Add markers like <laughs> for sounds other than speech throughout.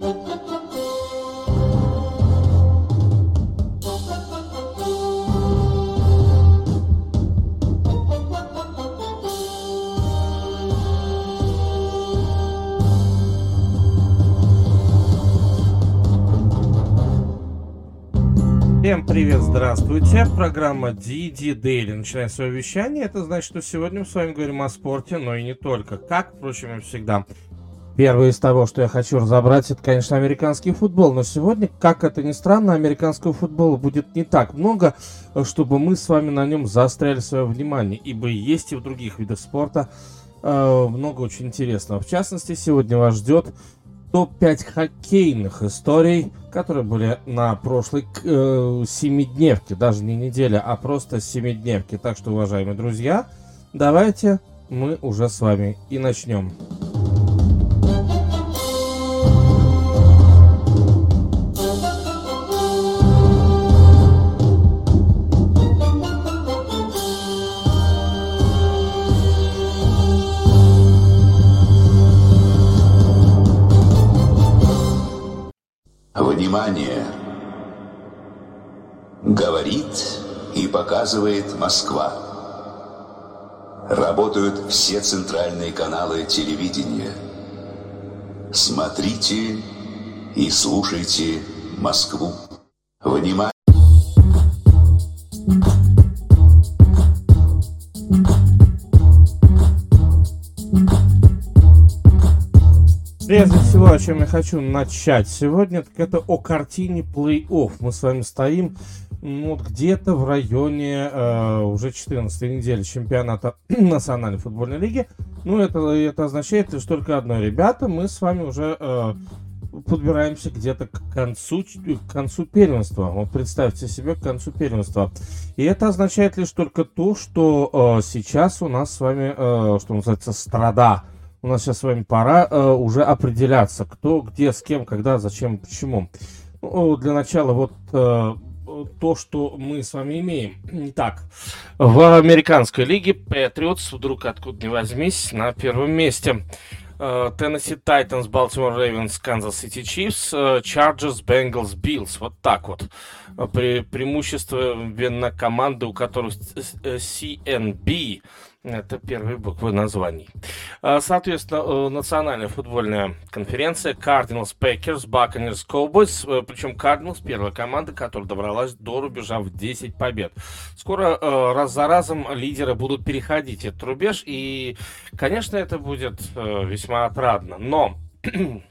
Всем привет, здравствуйте. Программа DD Daily начинает свое вещание. Это значит, что сегодня мы с вами говорим о спорте, но и не только. Как, впрочем, и всегда. Первое из того, что я хочу разобрать, это, конечно, американский футбол. Но сегодня, как это ни странно, американского футбола будет не так много, чтобы мы с вами на нем заостряли свое внимание. Ибо есть и в других видах спорта э, много очень интересного. В частности, сегодня вас ждет топ-5 хоккейных историй, которые были на прошлой э, семидневке, даже не неделя, а просто семидневке. Так что, уважаемые друзья, давайте мы уже с вами и начнем. Внимание! Говорит и показывает Москва. Работают все центральные каналы телевидения. Смотрите и слушайте Москву. Внимание! Прежде всего, о чем я хочу начать сегодня, так это о картине плей-офф. Мы с вами стоим ну, вот где-то в районе э, уже 14 недели чемпионата <clears throat> Национальной футбольной лиги. Ну, это, это означает лишь только одно, ребята, мы с вами уже э, подбираемся где-то к концу, к концу первенства. Вот представьте себе к концу первенства. И это означает лишь только то, что э, сейчас у нас с вами, э, что называется, страда у нас сейчас с вами пора э, уже определяться, кто, где, с кем, когда, зачем, почему. Ну, для начала вот э, то, что мы с вами имеем. <clears throat> Итак, в американской лиге Patriots вдруг откуда ни возьмись на первом месте. Теннесси Тайтанс, Балтимор Рейвенс, Канзас Сити Чифс, Чарджерс, Бенгалс, Биллс. Вот так вот. Пре преимущественно команды, у которых CNB это первые буквы названий. А, соответственно, э, национальная футбольная конференция Cardinals, Packers, Buccaneers, Cowboys. Э, Причем Cardinals первая команда, которая добралась до рубежа в 10 побед. Скоро э, раз за разом лидеры будут переходить этот рубеж. И, конечно, это будет весьма отрадно. Но <clears throat>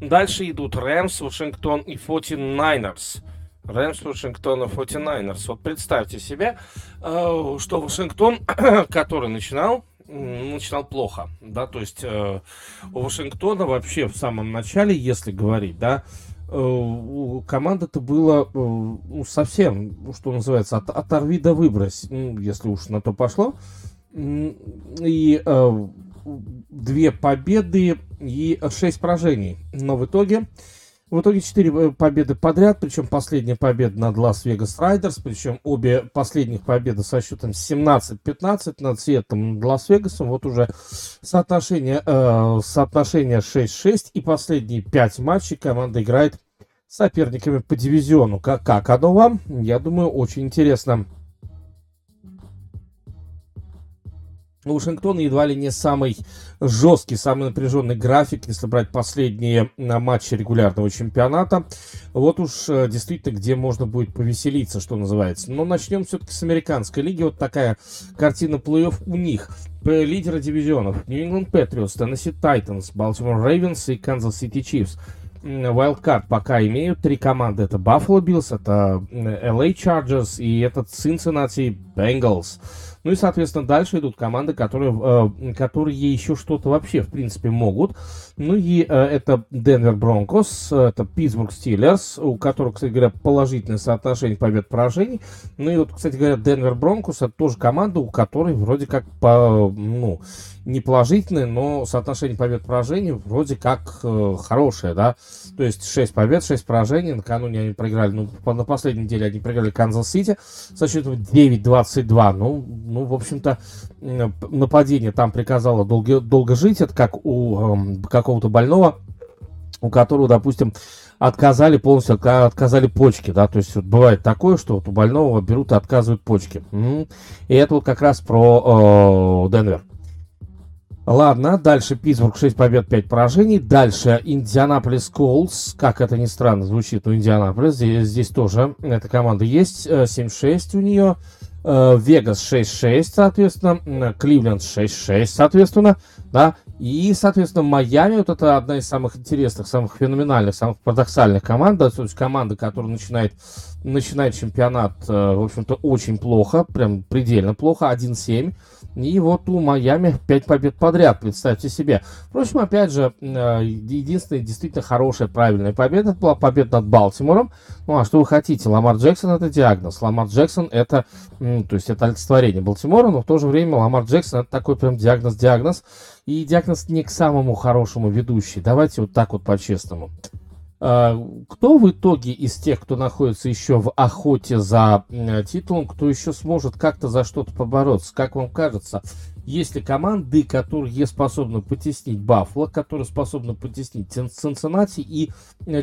дальше идут Рэмс, Вашингтон и 49ers. Рэмс Вашингтона 49ers. Вот представьте себе, э, что Вашингтон, <coughs> который начинал, начинал плохо, да, то есть э, у Вашингтона вообще в самом начале, если говорить, да, э, команда-то была ну, совсем, что называется, от, оторви да выбрось, ну, если уж на то пошло. И две победы и шесть поражений. Но в итоге в итоге 4 э, победы подряд, причем последняя победа над Лас-Вегас Райдерс, причем обе последних победы со счетом 17-15 над Сиэтлом над Лас-Вегасом. Вот уже соотношение, э, соотношение 6-6 и последние 5 матчей команда играет соперниками по дивизиону. Как, как оно вам? Я думаю, очень интересно. У Вашингтона едва ли не самый жесткий, самый напряженный график, если брать последние э, матчи регулярного чемпионата. Вот уж э, действительно, где можно будет повеселиться, что называется. Но начнем все-таки с американской лиги. Вот такая картина плей-офф у них. Лидеры дивизионов. England Patriots, Tennessee Titans, Baltimore Ravens и Kansas City Chiefs. Wildcard пока имеют три команды. Это Buffalo Bills, это LA Chargers и этот Cincinnati Bengals. Ну и, соответственно, дальше идут команды, которые, э, которые еще что-то вообще, в принципе, могут. Ну и э, это Денвер Бронкос, это Питтсбург Стиллерс, у которых, кстати говоря, положительное соотношение побед-поражений. Ну и вот, кстати говоря, Денвер Бронкос это тоже команда, у которой вроде как по, ну, не положительное, но соотношение побед-поражений вроде как э, хорошее, да. То есть 6 побед, 6 поражений. Накануне они проиграли, ну, на последней неделе они проиграли Канзас-Сити со счетом 9-22. Ну, ну, в общем-то, нападение там приказало долго, долго жить. Это как у э, какого-то больного у которого, допустим, отказали полностью, отказали почки, да, то есть вот бывает такое, что вот у больного берут и отказывают почки. И это вот как раз про э, Денвер. Ладно, дальше Питтсбург 6 побед, 5 поражений. Дальше Индианаполис Колс. Как это ни странно звучит, у Индианаполис. Здесь, здесь тоже эта команда есть. 7-6 у нее. Вегас 6-6, соответственно. Кливленд 6-6, соответственно. Да. И, соответственно, Майами, вот это одна из самых интересных, самых феноменальных, самых парадоксальных команд. Да, то есть команда, которая начинает, начинает чемпионат, э, в общем-то, очень плохо, прям предельно плохо, 1-7. И вот у Майами 5 побед подряд, представьте себе. Впрочем, опять же, э, единственная действительно хорошая, правильная победа, была победа над Балтимором. Ну, а что вы хотите? Ламар Джексон это диагноз. Ламар Джексон это, то есть это олицетворение Балтимора, но в то же время Ламар Джексон это такой прям диагноз-диагноз. И диагноз не к самому хорошему ведущий. Давайте вот так вот по-честному. А, кто в итоге из тех, кто находится еще в охоте за титулом, кто еще сможет как-то за что-то побороться? Как вам кажется, есть ли команды, которые способны потеснить Баффало, которые способны потеснить Цинциннати и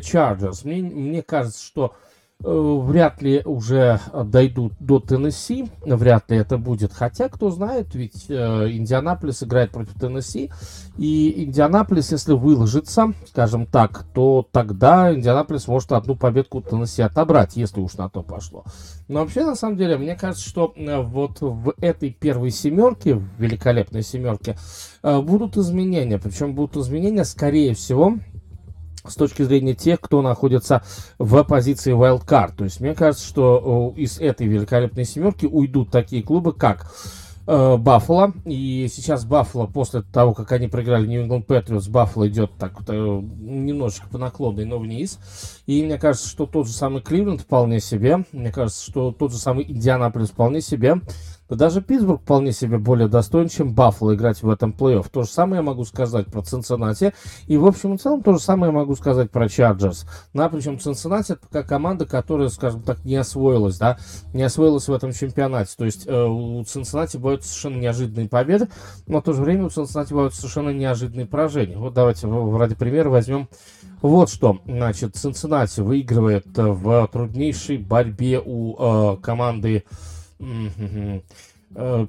Чарджерс? Мне, мне кажется, что Э, вряд ли уже дойдут до Теннесси, вряд ли это будет. Хотя, кто знает, ведь э, Индианаполис играет против Теннесси, и Индианаполис, если выложится, скажем так, то тогда Индианаполис может одну победку Теннесси отобрать, если уж на то пошло. Но вообще, на самом деле, мне кажется, что э, вот в этой первой семерке, в великолепной семерке, э, будут изменения. Причем будут изменения, скорее всего, с точки зрения тех, кто находится в позиции wildcard. То есть мне кажется, что из этой великолепной семерки уйдут такие клубы, как э, Баффало. И сейчас Баффало, после того, как они проиграли New England Patriots, Баффало идет так вот, э, немножечко по наклонной, но вниз. И мне кажется, что тот же самый Кливленд вполне себе. Мне кажется, что тот же самый Индианаполис вполне себе. Да даже Питтсбург вполне себе более достоин, чем Баффало играть в этом плей-офф. То же самое я могу сказать про Цинциннати. И, в общем и целом, то же самое я могу сказать про Чарджерс. На, причем Цинциннати это пока команда, которая, скажем так, не освоилась, да, не освоилась в этом чемпионате. То есть э, у Цинциннати бывают совершенно неожиданные победы, но в то же время у Цинциннати бывают совершенно неожиданные поражения. Вот давайте ради примера возьмем вот что. Значит, Цинциннати выигрывает в труднейшей борьбе у э, команды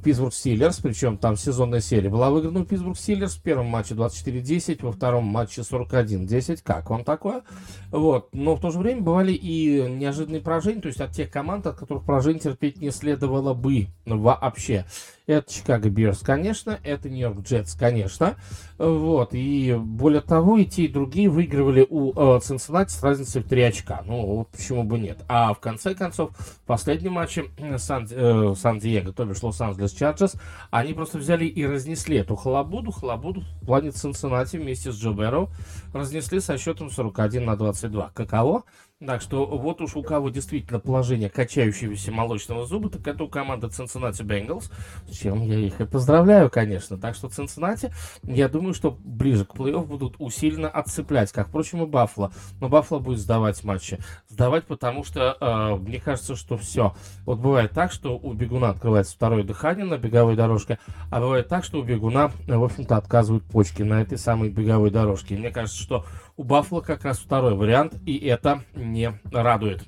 Питтсбург Стиллерс, причем там сезонная серия была выиграна у Питтсбург Стиллерс в первом матче 24-10, во втором матче 41-10. Как вам такое? Вот. Но в то же время бывали и неожиданные поражения, то есть от тех команд, от которых поражение терпеть не следовало бы вообще. Это Чикаго Бирс, конечно, это Нью-Йорк Джетс, конечно. Вот, и более того, и те, и другие выигрывали у э, Цинциннати с разницей в 3 очка. Ну, вот почему бы нет. А в конце концов, в последнем матче Сан, э, Сан-Диего, то бишь Лос-Анджелес Чарджерс, они просто взяли и разнесли эту халабуду, халабуду в плане Цинциннати вместе с Джо Бэрроу, разнесли со счетом 41 на 22. Каково? Так что вот уж у кого действительно положение качающегося молочного зуба, так это у команды Cincinnati Bengals, с чем я их и поздравляю, конечно. Так что Cincinnati, я думаю, что ближе к плей-офф будут усиленно отцеплять, как, впрочем, и Баффало. Но Баффало будет сдавать матчи. Сдавать, потому что э, мне кажется, что все. Вот бывает так, что у бегуна открывается второе дыхание на беговой дорожке, а бывает так, что у бегуна, в общем-то, отказывают почки на этой самой беговой дорожке. И мне кажется, что у Баффала как раз второй вариант, и это не радует.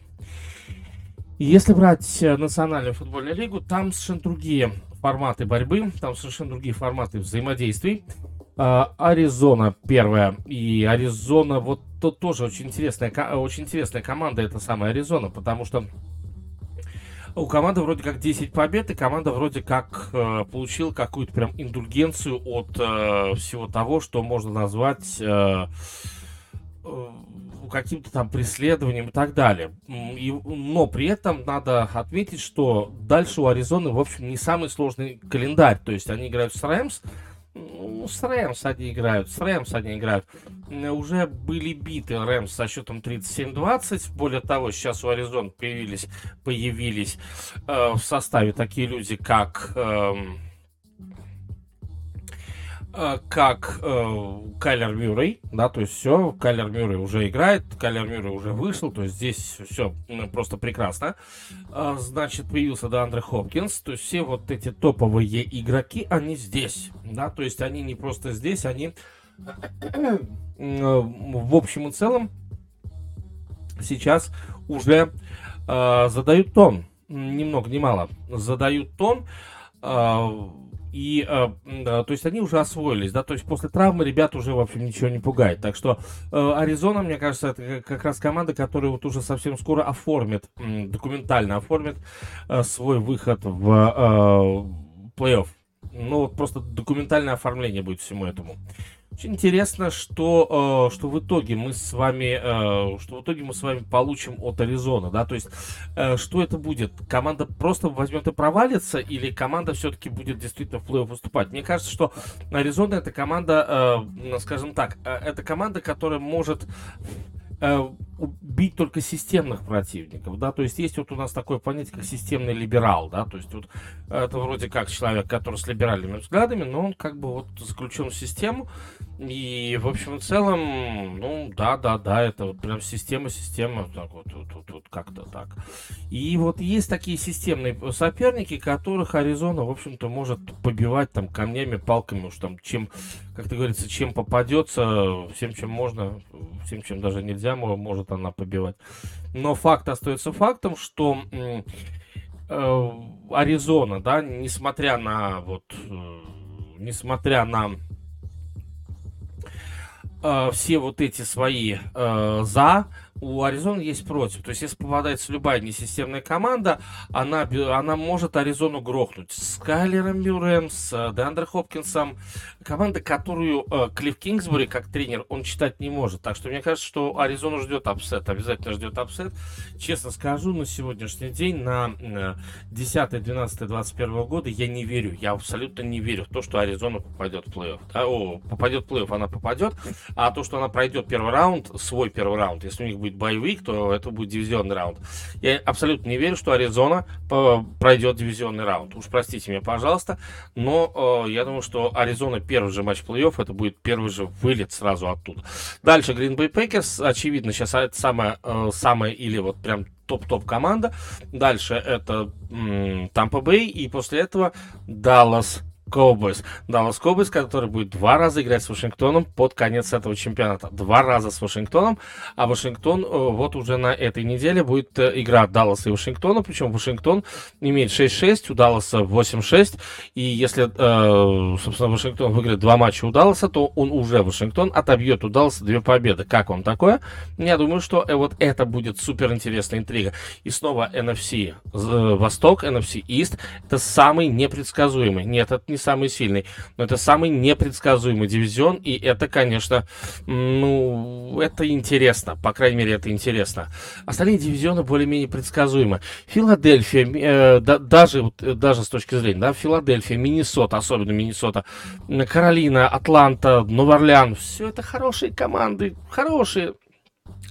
Если брать э, Национальную футбольную лигу, там совершенно другие форматы борьбы, там совершенно другие форматы взаимодействий. А, Аризона первая, и Аризона, вот тут тоже очень интересная, очень интересная команда, это самая Аризона, потому что у команды вроде как 10 побед, и команда вроде как э, получила какую-то прям индульгенцию от э, всего того, что можно назвать... Э, каким-то там преследованием и так далее. И, но при этом надо отметить, что дальше у Аризоны, в общем, не самый сложный календарь. То есть они играют с Рэмс, ну, с Рэмс они играют, с Рэмс они играют. Уже были биты Рэмс со счетом 37-20. Более того, сейчас у Аризон появились, появились э, в составе такие люди, как... Э, Э, как э, Кайлер Мюррей, да, то есть все, Кайлер Мюррей уже играет, Кайлер Мюррей уже вышел, то есть здесь все просто прекрасно. Э, значит, появился Андре Хопкинс, то есть все вот эти топовые игроки, они здесь, да, то есть они не просто здесь, они в общем и целом сейчас уже э, задают тон, ни много ни мало, задают тон, э, и, э, то есть, они уже освоились, да, то есть, после травмы ребят уже, в общем, ничего не пугает. Так что э, Аризона, мне кажется, это как раз команда, которая вот уже совсем скоро оформит, документально оформит э, свой выход в э, плей-офф. Ну, вот просто документальное оформление будет всему этому. Очень интересно, что, э, что в итоге мы с вами, э, что в итоге мы с вами получим от Аризоны, да, то есть, э, что это будет? Команда просто возьмет и провалится, или команда все-таки будет действительно в плей-офф выступать? Мне кажется, что Аризона это команда, скажем так, это команда, которая может э, убить только системных противников, да, то есть есть вот у нас такое понятие, как системный либерал, да, то есть вот это вроде как человек, который с либеральными взглядами, но он как бы вот заключен в систему, и в общем и целом, ну, да, да, да, это вот прям система, система, так вот, вот, вот, вот как-то так. И вот есть такие системные соперники, которых Аризона, в общем-то, может побивать там камнями, палками, уж там, чем, как ты говорится, чем попадется, всем, чем можно, всем, чем даже нельзя, может она побивать. Но факт остается фактом, что э, Аризона, да, несмотря на вот, э, несмотря на э, все вот эти свои за, у Аризоны есть против. То есть, если попадается любая несистемная команда, она, она может Аризону грохнуть. С Кайлером Мюрреем, с э, Деандре Хопкинсом. Команда, которую э, Клифф Кингсбури, как тренер, он читать не может. Так что мне кажется, что Аризону ждет upset. Обязательно ждет upset. Честно скажу, на сегодняшний день, на э, 10, 12, 21 года я не верю. Я абсолютно не верю в то, что Аризона попадет в плей-офф. Да, о, попадет в плей-офф, она попадет. А то, что она пройдет первый раунд, свой первый раунд, если у них будет будет боевик, то это будет дивизионный раунд. Я абсолютно не верю, что Аризона пройдет дивизионный раунд. Уж простите меня, пожалуйста, но э, я думаю, что Аризона первый же матч плей-офф, это будет первый же вылет сразу оттуда. Дальше Green Bay Packers, очевидно, сейчас это самая, э, самая или вот прям топ-топ команда. Дальше это Тампа Бэй, и после этого Даллас Cowboys. Даллас Cowboys, который будет два раза играть с Вашингтоном под конец этого чемпионата. Два раза с Вашингтоном, а Вашингтон э, вот уже на этой неделе будет э, игра Далласа и Вашингтона, причем Вашингтон имеет 6-6, у Далласа 8-6, и если, э, собственно, Вашингтон выиграет два матча у Далласа, то он уже, Вашингтон, отобьет у Далласа две победы. Как он такое? Я думаю, что вот это будет супер интересная интрига. И снова NFC Восток, NFC East, это самый непредсказуемый. Нет, это не самый сильный, но это самый непредсказуемый дивизион, и это, конечно, ну, это интересно, по крайней мере, это интересно. Остальные дивизионы более-менее предсказуемы. Филадельфия, э, да, даже, даже с точки зрения, да, Филадельфия, Миннесота, особенно Миннесота, Каролина, Атланта, Новоорлеан, все это хорошие команды, хорошие,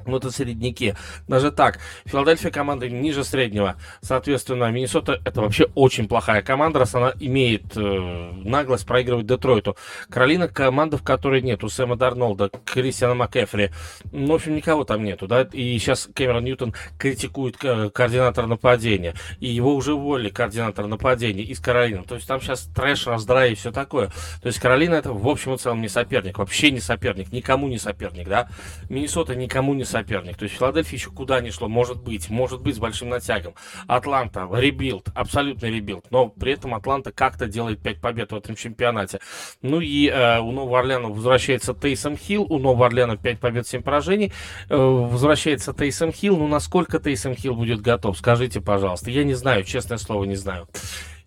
ну, это средники. Даже так, Филадельфия команда ниже среднего. Соответственно, Миннесота это вообще очень плохая команда, раз она имеет э, наглость проигрывать Детройту. Каролина команда, в которой нету Сэма Дарнолда, Кристиана МакЭфри. Ну, в общем, никого там нету, да. И сейчас Кэмерон Ньютон критикует координатора нападения. И его уже уволили, координатор нападения из Каролины. То есть там сейчас трэш, раздрай и все такое. То есть Каролина это в общем и целом не соперник. Вообще не соперник. Никому не соперник, да. Миннесота никому не соперник. То есть Филадельфия еще куда ни шло, может быть, может быть с большим натягом. Атланта, rebuild, абсолютный rebuild, но при этом Атланта как-то делает 5 побед в этом чемпионате. Ну и э, у Нового Орлеана возвращается Тейсом Хилл, у Нового Орлеана 5 побед, 7 поражений. Э, возвращается Тейсом Хилл, ну насколько Тейсом Хилл будет готов, скажите, пожалуйста. Я не знаю, честное слово, не знаю.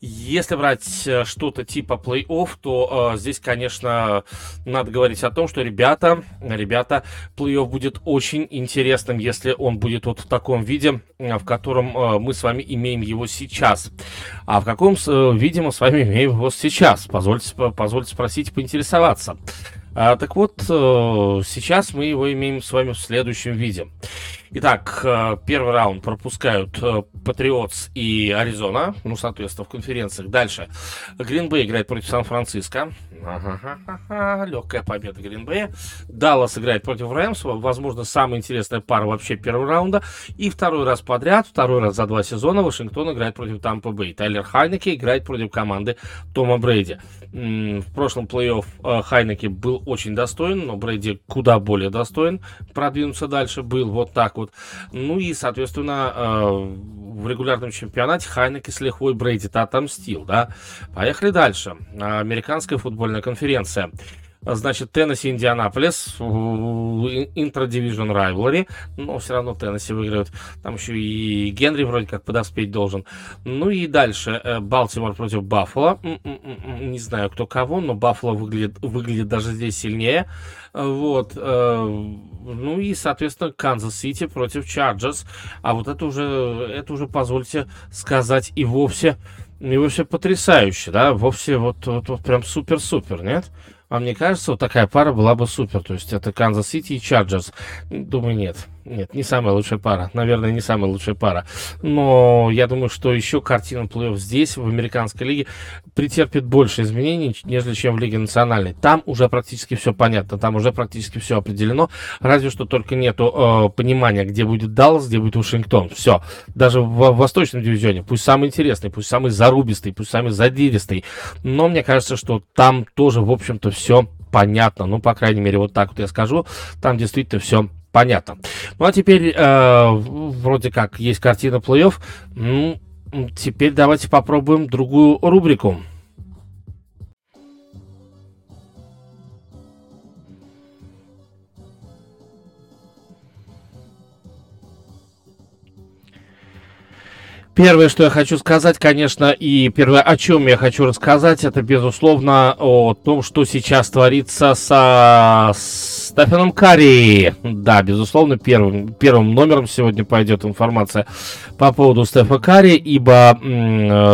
Если брать э, что-то типа плей-офф, то э, здесь, конечно, надо говорить о том, что ребята, ребята, плей-офф будет очень интересным, если он будет вот в таком виде, э, в котором э, мы с вами имеем его сейчас. А в каком э, виде мы с вами имеем его сейчас? Позвольте, позвольте спросить, поинтересоваться. А, так вот, э, сейчас мы его имеем с вами в следующем виде. Итак, э, первый раунд пропускают Патриотс и Аризона, ну, соответственно, в конференциях. Дальше. Грин Бэй играет против Сан-Франциско. Легкая победа Гринбея. Даллас играет против Рэмс. Возможно, самая интересная пара вообще первого раунда. И второй раз подряд, второй раз за два сезона Вашингтон играет против Тампа Бэй. Тайлер Хайнеке играет против команды Тома Брейди. В прошлом плей-офф э, Хайнеке был очень достоин, но Брейди куда более достоин продвинуться дальше был вот так вот. Ну и, соответственно, э, в регулярном чемпионате Хайнеке с лихвой Брейди-то отомстил, да. Поехали дальше. Американская футбольная конференция. Значит, Теннесси, Индианаполис, intra-division rivalry, но все равно Теннесси выиграют. Там еще и Генри вроде как подоспеть должен. Ну и дальше э, Балтимор против Баффало. Не знаю, кто кого, но Баффало выглядит, выглядит даже здесь сильнее. Вот. Э, ну и, соответственно, Канзас-Сити против Чарджерс. А вот это уже, это уже, позвольте сказать, и вовсе, и вовсе потрясающе, да? Вовсе вот, вот, вот прям супер-супер, нет? А мне кажется, вот такая пара была бы супер. То есть это Канзас Сити и Чарджерс. Думаю, нет. Нет, не самая лучшая пара. Наверное, не самая лучшая пара. Но я думаю, что еще картина плей-офф здесь, в американской лиге, претерпит больше изменений, нежели чем в Лиге национальной. Там уже практически все понятно, там уже практически все определено. Разве что только нету э, понимания, где будет Даллас, где будет Вашингтон. Все. Даже в, в восточном дивизионе. Пусть самый интересный, пусть самый зарубистый, пусть самый задиристый. Но мне кажется, что там тоже, в общем-то, все понятно. Ну, по крайней мере, вот так вот я скажу. Там действительно все понятно. Ну а теперь э, вроде как есть картина плей-офф. Ну, теперь давайте попробуем другую рубрику. Первое, что я хочу сказать, конечно, и первое, о чем я хочу рассказать, это, безусловно, о том, что сейчас творится со Стефаном Карри. Да, безусловно, первым, первым номером сегодня пойдет информация по поводу Стефа Карри, ибо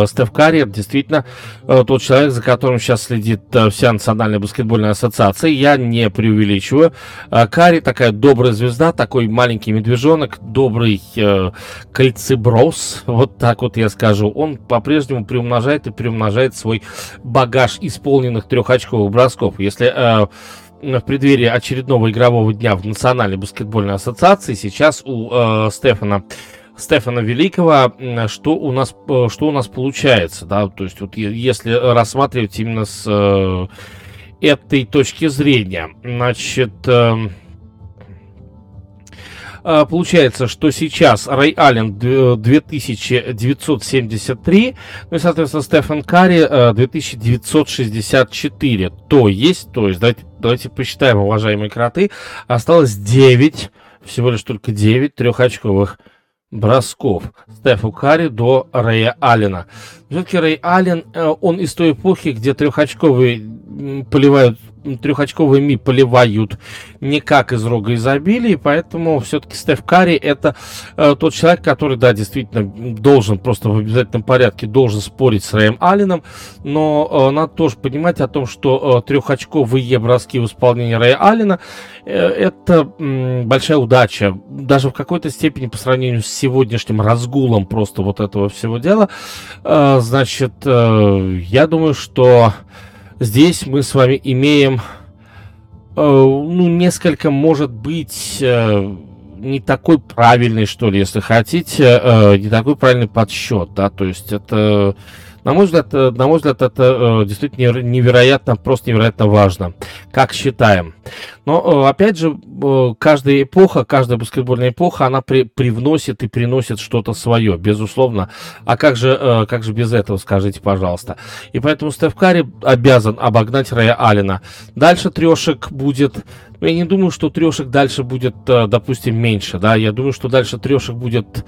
Стеф Карри действительно э, тот человек, за которым сейчас следит э, вся Национальная баскетбольная ассоциация. Я не преувеличиваю. Э, Карри такая добрая звезда, такой маленький медвежонок, добрый э, кольцеброс, вот так вот я скажу. Он по-прежнему приумножает и приумножает свой багаж исполненных трехочковых бросков. Если э, в преддверии очередного игрового дня в Национальной баскетбольной ассоциации сейчас у э, Стефана Стефана Великого, что у нас, э, что у нас получается, да, то есть вот если рассматривать именно с э, этой точки зрения, значит, э Получается, что сейчас Рэй Аллен 2973, ну и, соответственно, Стефан Карри 2964. Э, то есть, то есть, давайте давайте посчитаем, уважаемые кроты. Осталось 9, всего лишь только 9 трехочковых бросков Стефу Карри до Рэя Аллена. Все-таки Рэй Аллен, э, он из той эпохи, где трехочковые поливают трехочковыми поливают не как из рога изобилия, поэтому все-таки Стеф Карри это э, тот человек, который, да, действительно должен просто в обязательном порядке должен спорить с Рэем Алленом, но э, надо тоже понимать о том, что э, трехочковые броски в исполнении Рэя Аллена э, это э, большая удача, даже в какой-то степени по сравнению с сегодняшним разгулом просто вот этого всего дела, э, значит, э, я думаю, что Здесь мы с вами имеем, э, ну, несколько, может быть, э, не такой правильный, что ли, если хотите, э, не такой правильный подсчет, да, то есть это на мой взгляд, э, на мой взгляд, это э, действительно невероятно, просто невероятно важно, как считаем. Но, э, опять же, каждая эпоха, каждая баскетбольная эпоха, она при, привносит и приносит что-то свое, безусловно. А как же, как же без этого, скажите, пожалуйста. И поэтому Стеф Карри обязан обогнать Рэя Аллена. Дальше трешек будет я не думаю, что трешек дальше будет, допустим, меньше, да, я думаю, что дальше трешек будет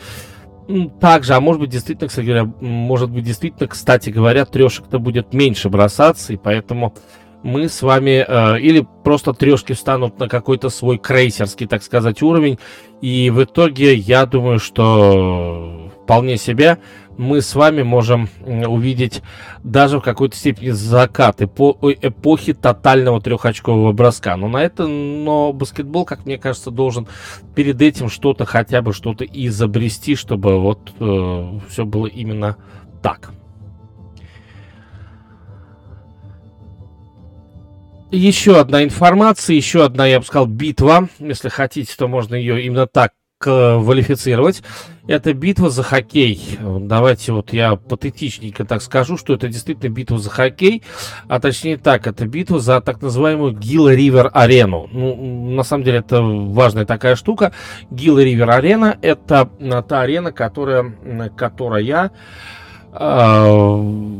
также, а может быть, действительно, кстати говоря, может быть, действительно, кстати говоря, трешек-то будет меньше бросаться, и поэтому мы с вами э, или просто трешки встанут на какой-то свой крейсерский, так сказать, уровень, и в итоге я думаю, что вполне себе мы с вами можем увидеть даже в какой-то степени закат эпо эпохи тотального трехочкового броска. Но на это, но баскетбол, как мне кажется, должен перед этим что-то хотя бы что-то изобрести, чтобы вот э, все было именно так. еще одна информация, еще одна, я бы сказал, битва. Если хотите, то можно ее именно так квалифицировать. Это битва за хоккей. Давайте вот я патетичненько так скажу, что это действительно битва за хоккей, а точнее так, это битва за так называемую Гилла Ривер Арену. Ну, на самом деле это важная такая штука. Гилла Ривер Арена это та арена, которая, которая э,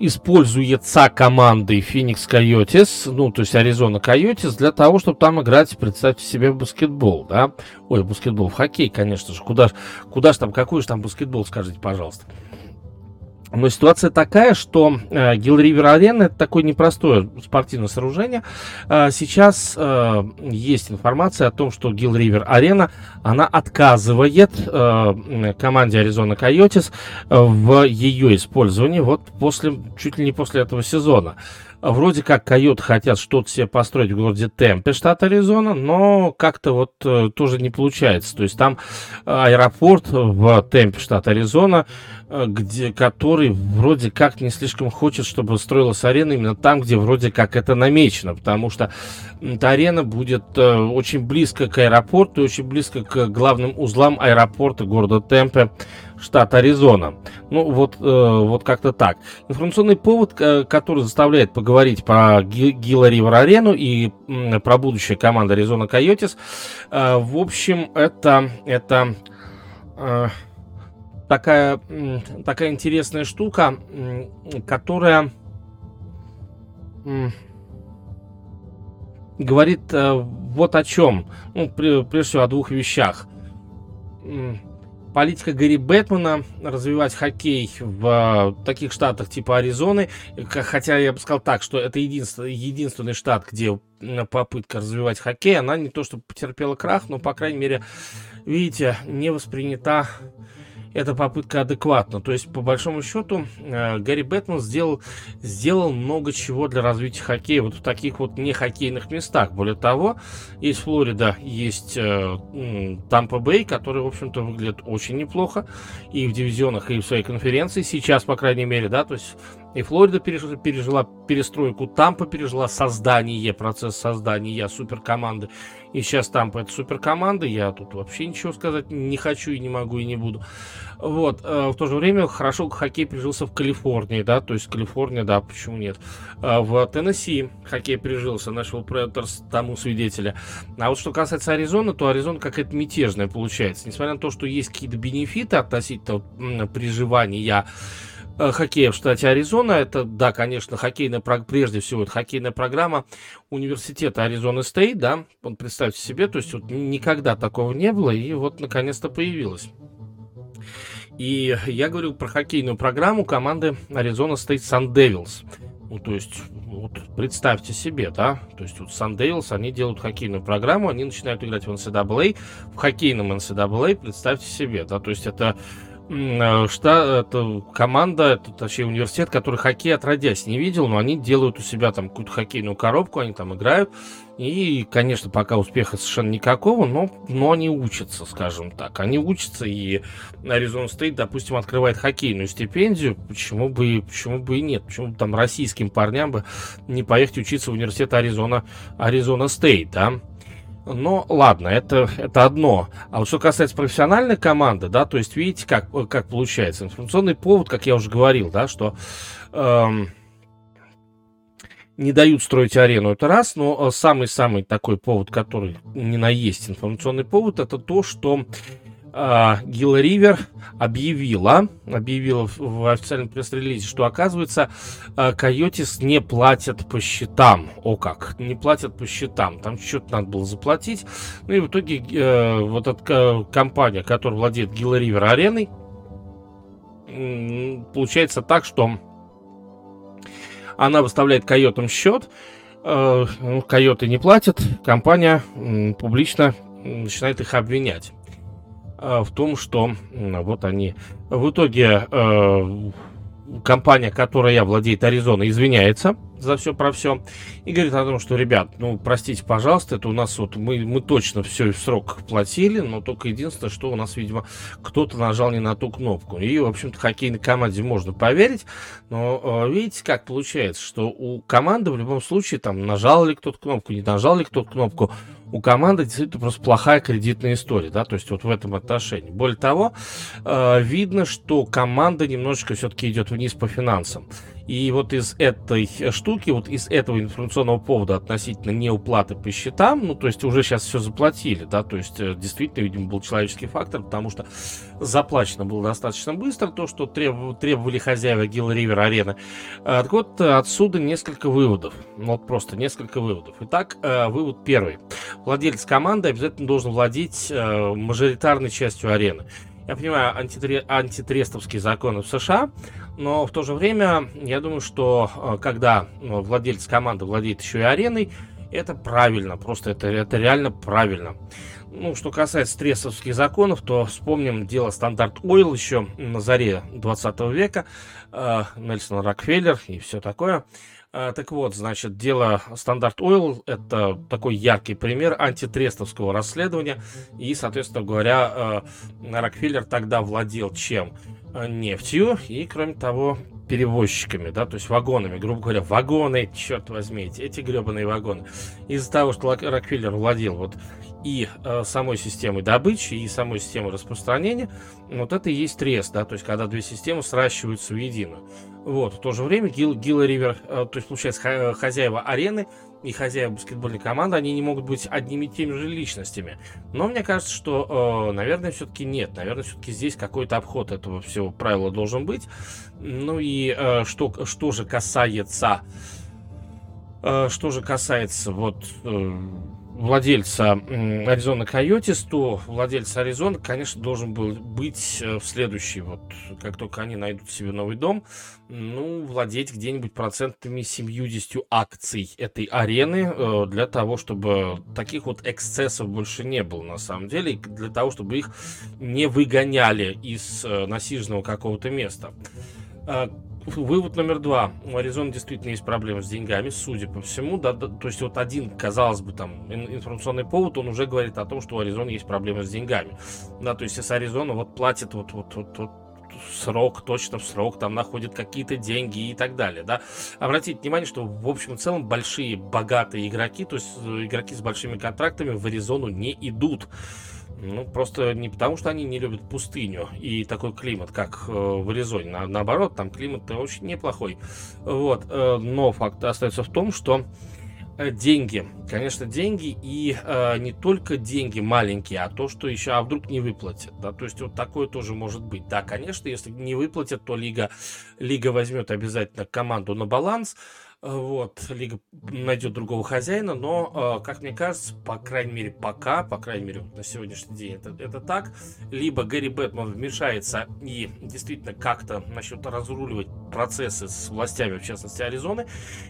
используется командой Phoenix Coyotes, ну, то есть Аризона Coyotes, для того, чтобы там играть, представьте себе, в баскетбол, да? Ой, баскетбол, в хоккей, конечно же. Куда, куда же там, какой же там баскетбол, скажите, пожалуйста. Но ситуация такая, что э, Гил Ривер Арена это такое непростое спортивное сооружение. Э, сейчас э, есть информация о том, что Гил Ривер Арена она отказывает э, команде Аризона Койотис в ее использовании вот после чуть ли не после этого сезона. Вроде как койоты хотят что-то себе построить в городе Темпе, штат Аризона, но как-то вот э, тоже не получается. То есть там аэропорт в Темпе, штат Аризона, э, где, который вроде как не слишком хочет, чтобы строилась арена именно там, где вроде как это намечено, потому что эта арена будет э, очень близко к аэропорту и очень близко к главным узлам аэропорта города Темпе штат Аризона. Ну, вот, э, вот как-то так. Информационный повод, э, который заставляет поговорить про Гила Ривер Арену и э, про будущее команды Аризона Койотис, э, в общем, это, это э, такая, такая интересная штука, которая... Говорит э, вот о чем. Ну, прежде всего о двух вещах политика Гэри Бэтмена развивать хоккей в э, таких штатах типа Аризоны, хотя я бы сказал так, что это единственный, единственный штат, где попытка развивать хоккей, она не то что потерпела крах, но, по крайней мере, видите, не воспринята эта попытка адекватна. То есть, по большому счету, э, Гарри Бэтмен сделал, сделал много чего для развития хоккея вот в таких вот не хоккейных местах. Более того, есть Флорида, есть э, Тампа Бэй, который, в общем-то, выглядит очень неплохо и в дивизионах, и в своей конференции сейчас, по крайней мере, да, то есть и Флорида пережила, пережила перестройку, Тампа пережила создание, процесс создания суперкоманды. И сейчас Тампа это суперкоманда, я тут вообще ничего сказать не хочу и не могу и не буду. Вот, э, в то же время хорошо хоккей прижился в Калифорнии, да, то есть Калифорния, да, почему нет. Э, в Теннесси хоккей прижился, Nashville Predators тому свидетели. А вот что касается Аризоны, то Аризона какая-то мятежная получается. Несмотря на то, что есть какие-то бенефиты относительно приживания хоккея в штате Аризона. Это, да, конечно, хоккейная, прежде всего, это хоккейная программа университета Аризона Стейт, да, вот представьте себе, то есть вот никогда такого не было, и вот наконец-то появилось. И я говорю про хоккейную программу команды Аризона Стейт Сан Девилс. Ну, то есть, вот представьте себе, да, то есть вот Сан Девилс, они делают хоккейную программу, они начинают играть в NCAA, в хоккейном NCAA, представьте себе, да, то есть это Э, что это команда, это, точнее университет, который хоккей отродясь не видел, но они делают у себя там какую-то хоккейную коробку, они там играют. И, конечно, пока успеха совершенно никакого, но, но они учатся, скажем так. Они учатся, и Arizona State, допустим, открывает хоккейную стипендию. Почему бы, почему бы и нет? Почему бы там российским парням бы не поехать учиться в университет Аризона, Аризона Стейт, да? Но ладно, это, это одно. А вот что касается профессиональной команды, да, то есть видите, как, как получается. Информационный повод, как я уже говорил, да, что эм, не дают строить арену, это раз, но самый-самый такой повод, который не на есть информационный повод, это то, что а, Гилла Ривер объявила, объявила в официальном пресс-релизе, что, оказывается, а, Койотис не платят по счетам. О как, не платят по счетам. Там что-то надо было заплатить. Ну и в итоге э, вот эта компания, которая владеет Гилла Ривер ареной, получается так, что она выставляет койотам счет, э, ну, койоты не платят, компания публично начинает их обвинять. Э, в том, что вот они в итоге э, компания, которая владеет Аризоной, извиняется за все про все и говорит о том, что, ребят, ну, простите, пожалуйста, это у нас вот, мы, мы точно все в срок платили, но только единственное, что у нас, видимо, кто-то нажал не на ту кнопку. И, в общем-то, хоккейной команде можно поверить, но э, видите, как получается, что у команды в любом случае, там, нажал ли кто-то кнопку, не нажал ли кто-то кнопку, у команды действительно просто плохая кредитная история, да, то есть вот в этом отношении. Более того, э, видно, что команда немножечко все-таки идет вниз по финансам. И вот из этой штуки, вот из этого информационного повода относительно неуплаты по счетам, ну, то есть уже сейчас все заплатили, да, то есть э, действительно, видимо, был человеческий фактор, потому что заплачено было достаточно быстро, то, что требовали, требовали хозяева Гилл Ривер арены. А, так вот, отсюда несколько выводов, ну, вот просто несколько выводов. Итак, э, вывод первый. Владелец команды обязательно должен владеть э, мажоритарной частью арены. Я понимаю антитре- антитрестовские законы в США, но в то же время я думаю, что э, когда ну, владелец команды владеет еще и ареной, это правильно, просто это, это реально правильно. Ну, что касается трестовских законов, то вспомним дело Стандарт Ойл еще на заре 20 века, э, Нельсон Рокфеллер и все такое. Э, так вот, значит, дело Стандарт Ойл – это такой яркий пример антитрестовского расследования. И, соответственно говоря, э, Рокфеллер тогда владел чем? Э, нефтью и, кроме того, перевозчиками, да, то есть вагонами, грубо говоря, вагоны, черт возьми, эти, гребаные вагоны. Из-за того, что Рокфеллер владел вот и э, самой системой добычи, и самой системой распространения, вот это и есть трест, да, то есть когда две системы сращиваются в единую. Вот, в то же время Гил, Гилла Ривер, э, то есть, получается, хозяева арены и хозяева баскетбольной команды, они не могут быть одними и теми же личностями. Но мне кажется, что, э, наверное, все-таки нет. Наверное, все-таки здесь какой-то обход этого всего правила должен быть. Ну и э, что, что же касается... Э, что же касается вот... Э, владельца Аризона Койотис, то владелец Аризона, конечно, должен был быть э, в следующий, вот как только они найдут себе новый дом, ну, владеть где-нибудь процентами 70 акций этой арены э, для того, чтобы таких вот эксцессов больше не было на самом деле, для того, чтобы их не выгоняли из э, насиженного какого-то места. Вывод номер два. У Аризоны действительно есть проблемы с деньгами, судя по всему. Да, да, то есть вот один, казалось бы, там информационный повод, он уже говорит о том, что у Аризоны есть проблемы с деньгами. Да, то есть если Аризона вот платит вот, вот, вот, вот срок, точно в срок, там находит какие-то деньги и так далее, да. Обратите внимание, что в общем и целом большие богатые игроки, то есть э, игроки с большими контрактами в Аризону не идут. Ну, просто не потому, что они не любят пустыню и такой климат, как э, в Аризоне. На, наоборот, там климат очень неплохой. Вот. Э, но факт остается в том, что э, деньги, конечно, деньги и э, не только деньги маленькие, а то, что еще, а вдруг не выплатят, да, то есть вот такое тоже может быть. Да, конечно, если не выплатят, то лига, лига возьмет обязательно команду на баланс, вот, лига найдет другого хозяина, но, э, как мне кажется, по крайней мере, пока, по крайней мере, на сегодняшний день это, это так, либо Гэри Бэтмен вмешается и действительно как-то начнет разруливать процессы с властями, в частности, Аризоны,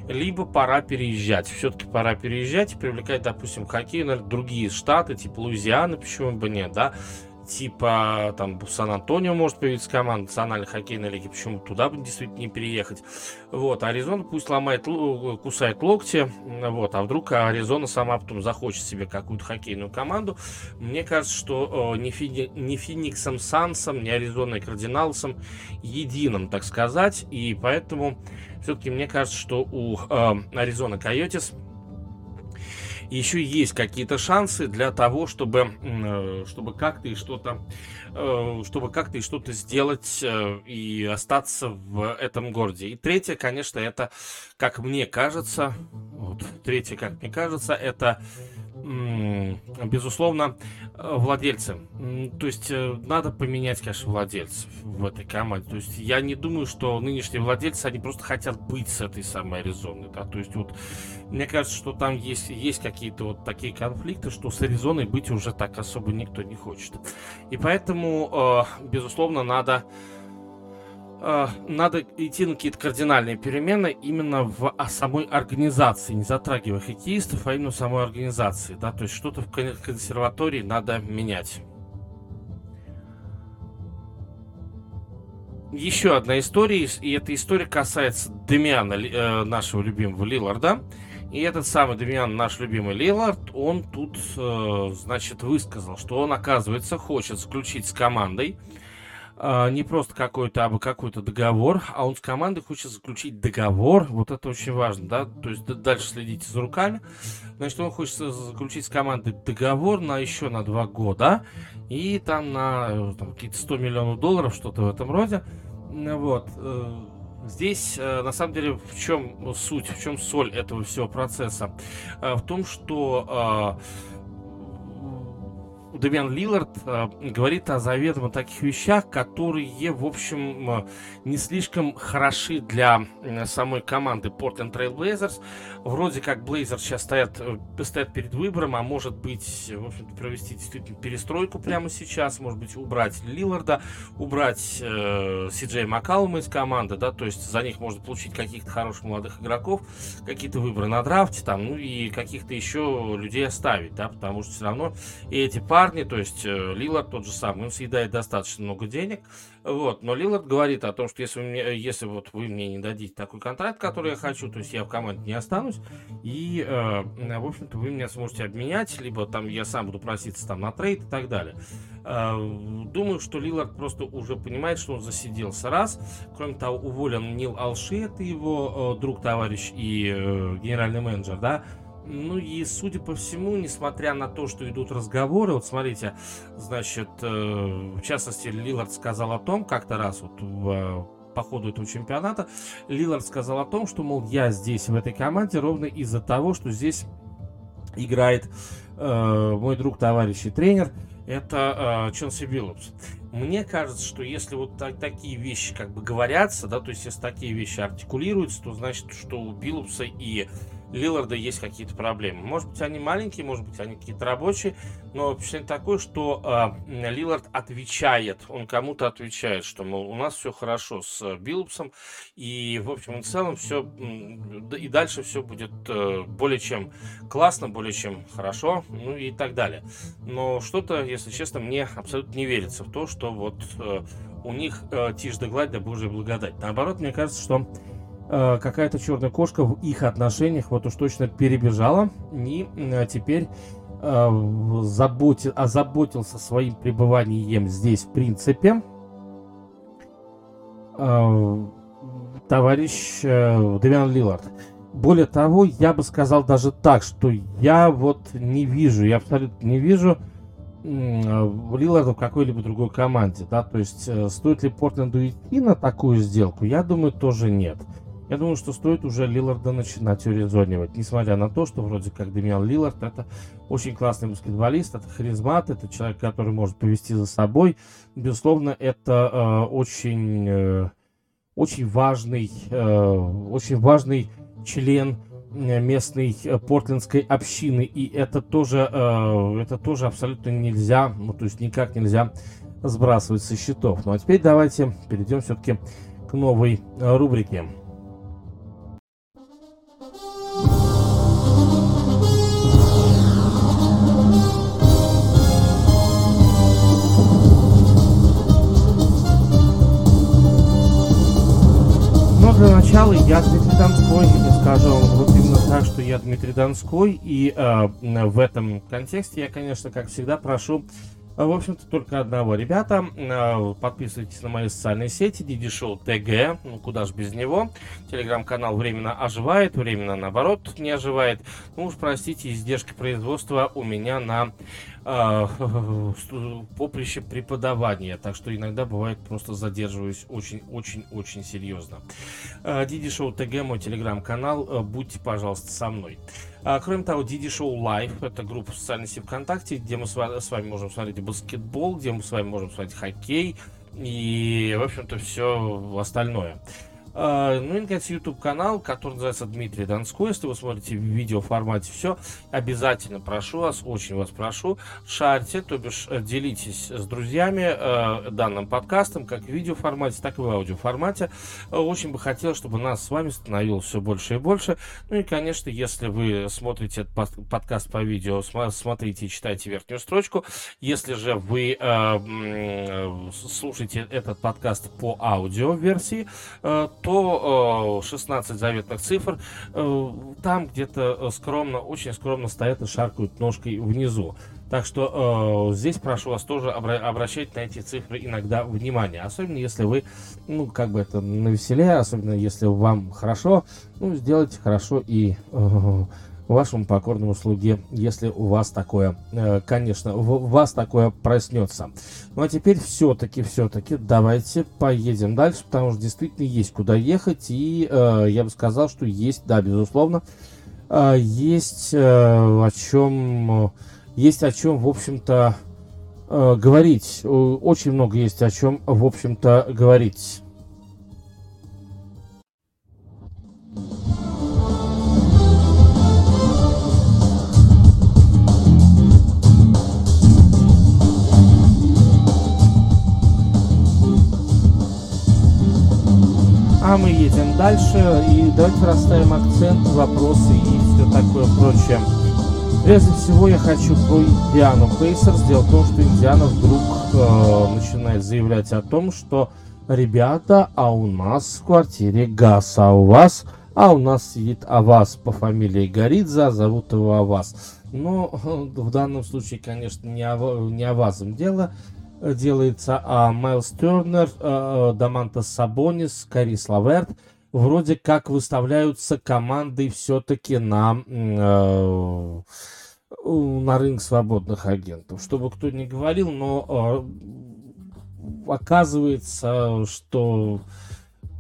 либо пора переезжать. Все-таки пора переезжать и привлекать, допустим, хоккей на другие штаты, типа Луизианы, почему бы нет, да, типа там Сан-Антонио может появиться команда национальной хоккейной лиги, почему туда бы действительно не переехать. Вот, Аризона пусть ломает, кусает локти, вот, а вдруг Аризона сама потом захочет себе какую-то хоккейную команду. Мне кажется, что не, Фини, не Фениксом Сансом, не Аризоной Кардиналсом единым, так сказать, и поэтому все-таки мне кажется, что у э, Аризона Койотис еще есть какие-то шансы для того, чтобы, э, чтобы как-то и что-то э, чтобы как-то и что-то сделать э, и остаться в этом городе. И третье, конечно, это, как мне кажется, вот, третье, как мне кажется, это безусловно, владельцы. То есть надо поменять, конечно, владельцев в этой команде. То есть я не думаю, что нынешние владельцы, они просто хотят быть с этой самой Аризоной. Да? То есть вот мне кажется, что там есть, есть какие-то вот такие конфликты, что с Аризоной быть уже так особо никто не хочет. И поэтому, э, безусловно, надо э, надо идти на какие-то кардинальные перемены именно в а, самой организации, не затрагивая хоккеистов, а именно в самой организации, да, то есть что-то в консерватории надо менять. еще одна история, и эта история касается Демиана, э, нашего любимого Лиларда. И этот самый Демиан, наш любимый Лилард, он тут, э, значит, высказал, что он, оказывается, хочет заключить с командой э, не просто какой-то, а какой-то договор, а он с командой хочет заключить договор. Вот это очень важно, да? То есть дальше следите за руками. Значит, он хочет заключить с командой договор на еще на два года. И там на э, там, какие-то 100 миллионов долларов, что-то в этом роде. Вот. Здесь, э, на самом деле, в чем суть, в чем соль этого всего процесса? Э, в том, что Демиан Лилард э, говорит о заведомо таких вещах, которые, в общем, э, не слишком хороши для э, самой команды Portland Trail Blazers. Вроде как Blazers сейчас стоят, стоят перед выбором, а может быть, в общем провести действительно перестройку прямо сейчас, может быть, убрать Лиларда, убрать э, Си Маккалума из команды, да, то есть за них можно получить каких-то хороших молодых игроков, какие-то выборы на драфте, там, ну и каких-то еще людей оставить, да, потому что все равно эти парни парни, то есть э, Лилард тот же самый, он съедает достаточно много денег, вот, но Лилард говорит о том, что если, мне, если вот вы мне не дадите такой контракт, который я хочу, то есть я в команде не останусь, и, э, в общем-то, вы меня сможете обменять, либо там я сам буду проситься там на трейд и так далее. Э, думаю, что Лилард просто уже понимает, что он засиделся раз. Кроме того, уволен Нил Алши, это его э, друг, товарищ и э, генеральный менеджер, да, ну и, судя по всему, несмотря на то, что идут разговоры, вот смотрите, значит, э, в частности, Лилард сказал о том, как-то раз вот в, э, по ходу этого чемпионата, Лилард сказал о том, что, мол, я здесь, в этой команде, ровно из-за того, что здесь играет э, мой друг, товарищ и тренер, это э, Челси Биллупс. Мне кажется, что если вот так, такие вещи как бы говорятся, да, то есть если такие вещи артикулируются, то значит, что у Биллупса и Лиларда есть какие-то проблемы. Может быть, они маленькие, может быть, они какие-то рабочие, но впечатление такое, что э, Лилард отвечает, он кому-то отвечает, что, мол, у нас все хорошо с Биллупсом, и, в общем и целом, все, и дальше все будет э, более чем классно, более чем хорошо, ну и так далее. Но что-то, если честно, мне абсолютно не верится в то, что вот э, у них э, тишь да гладь, да божья благодать. Наоборот, мне кажется, что Э, какая-то черная кошка в их отношениях вот уж точно перебежала и э, теперь э, заботи, озаботился своим пребыванием здесь в принципе товарищ Девиан Лилард. Более того, я бы сказал даже так, что я вот не вижу, я абсолютно не вижу Лиларда в какой-либо другой команде, да, то есть стоит ли Портленду идти на такую сделку, я думаю, тоже нет. Я думаю, что стоит уже Лиларда начинать урезонивать. Несмотря на то, что вроде как Демиан Лилард это очень классный баскетболист, это харизмат, это человек, который может повести за собой. Безусловно, это э, очень, э, очень важный, э, очень важный член э, местной э, портлендской общины. И это тоже, э, это тоже абсолютно нельзя, ну то есть никак нельзя сбрасывать со счетов. Ну а теперь давайте перейдем все-таки к новой рубрике. Для начала я Дмитрий Донской, и скажу вот именно так, что я Дмитрий Донской, и э, в этом контексте я, конечно, как всегда, прошу в общем-то, только одного. Ребята, а, подписывайтесь на мои социальные сети, Диди Шоу ТГ, ну куда ж без него. Телеграм-канал временно оживает, временно наоборот не оживает. Ну уж простите, издержки производства у меня на <laughs> поприще преподавания, так что иногда бывает просто задерживаюсь очень-очень-очень серьезно. Диди Шоу ТГ, мой телеграм-канал, будьте, пожалуйста, со мной. А, кроме того, Диди Шоу Live, это группа в социальной сети ВКонтакте, где мы с вами можем смотреть баскетбол, где мы с вами можем смотреть хоккей и, в общем-то, все остальное. Uh, ну и, наконец, YouTube-канал, который называется Дмитрий Донской. Если вы смотрите в видео формате все, обязательно прошу вас, очень вас прошу, шарьте, то бишь э, делитесь с друзьями uh, данным подкастом, как в видео формате, так и в аудио формате. Uh, очень бы хотелось, чтобы нас с вами становилось все больше и больше. Ну и, конечно, если вы смотрите этот подкаст по видео, смотрите и читайте верхнюю строчку. Если же вы слушаете этот подкаст по аудио-версии, то 16 заветных цифр э, там где-то э, скромно, очень скромно стоят и шаркают ножкой внизу. Так что э, здесь прошу вас тоже обра- обращать на эти цифры иногда внимание. Особенно если вы, ну, как бы это навеселее, особенно если вам хорошо, ну, сделайте хорошо и э, вашему покорному слуге, если у вас такое, э, конечно, у вас такое проснется. Ну а теперь все-таки, все-таки давайте поедем дальше, потому что действительно есть куда ехать, и э, я бы сказал, что есть, да, безусловно, э, есть о чем, есть о чем, в общем-то, говорить. Очень много есть о чем, в общем-то, говорить. А мы едем дальше и давайте расставим акцент, вопросы и все такое прочее. Прежде всего я хочу про Индиану Пейсерс. Дело в том, что Индиана вдруг э, начинает заявлять о том, что ребята, а у нас в квартире газ, а у вас, а у нас сидит Авас по фамилии Горидзе, зовут его Авас. Но э, в данном случае, конечно, не, ава, не Авазом дело делается, а Майлз Тернер, а, Дамантас Сабонис, Карис Лаверт вроде как выставляются командой все-таки на, э, на рынок свободных агентов. Чтобы кто ни говорил, но э, оказывается, что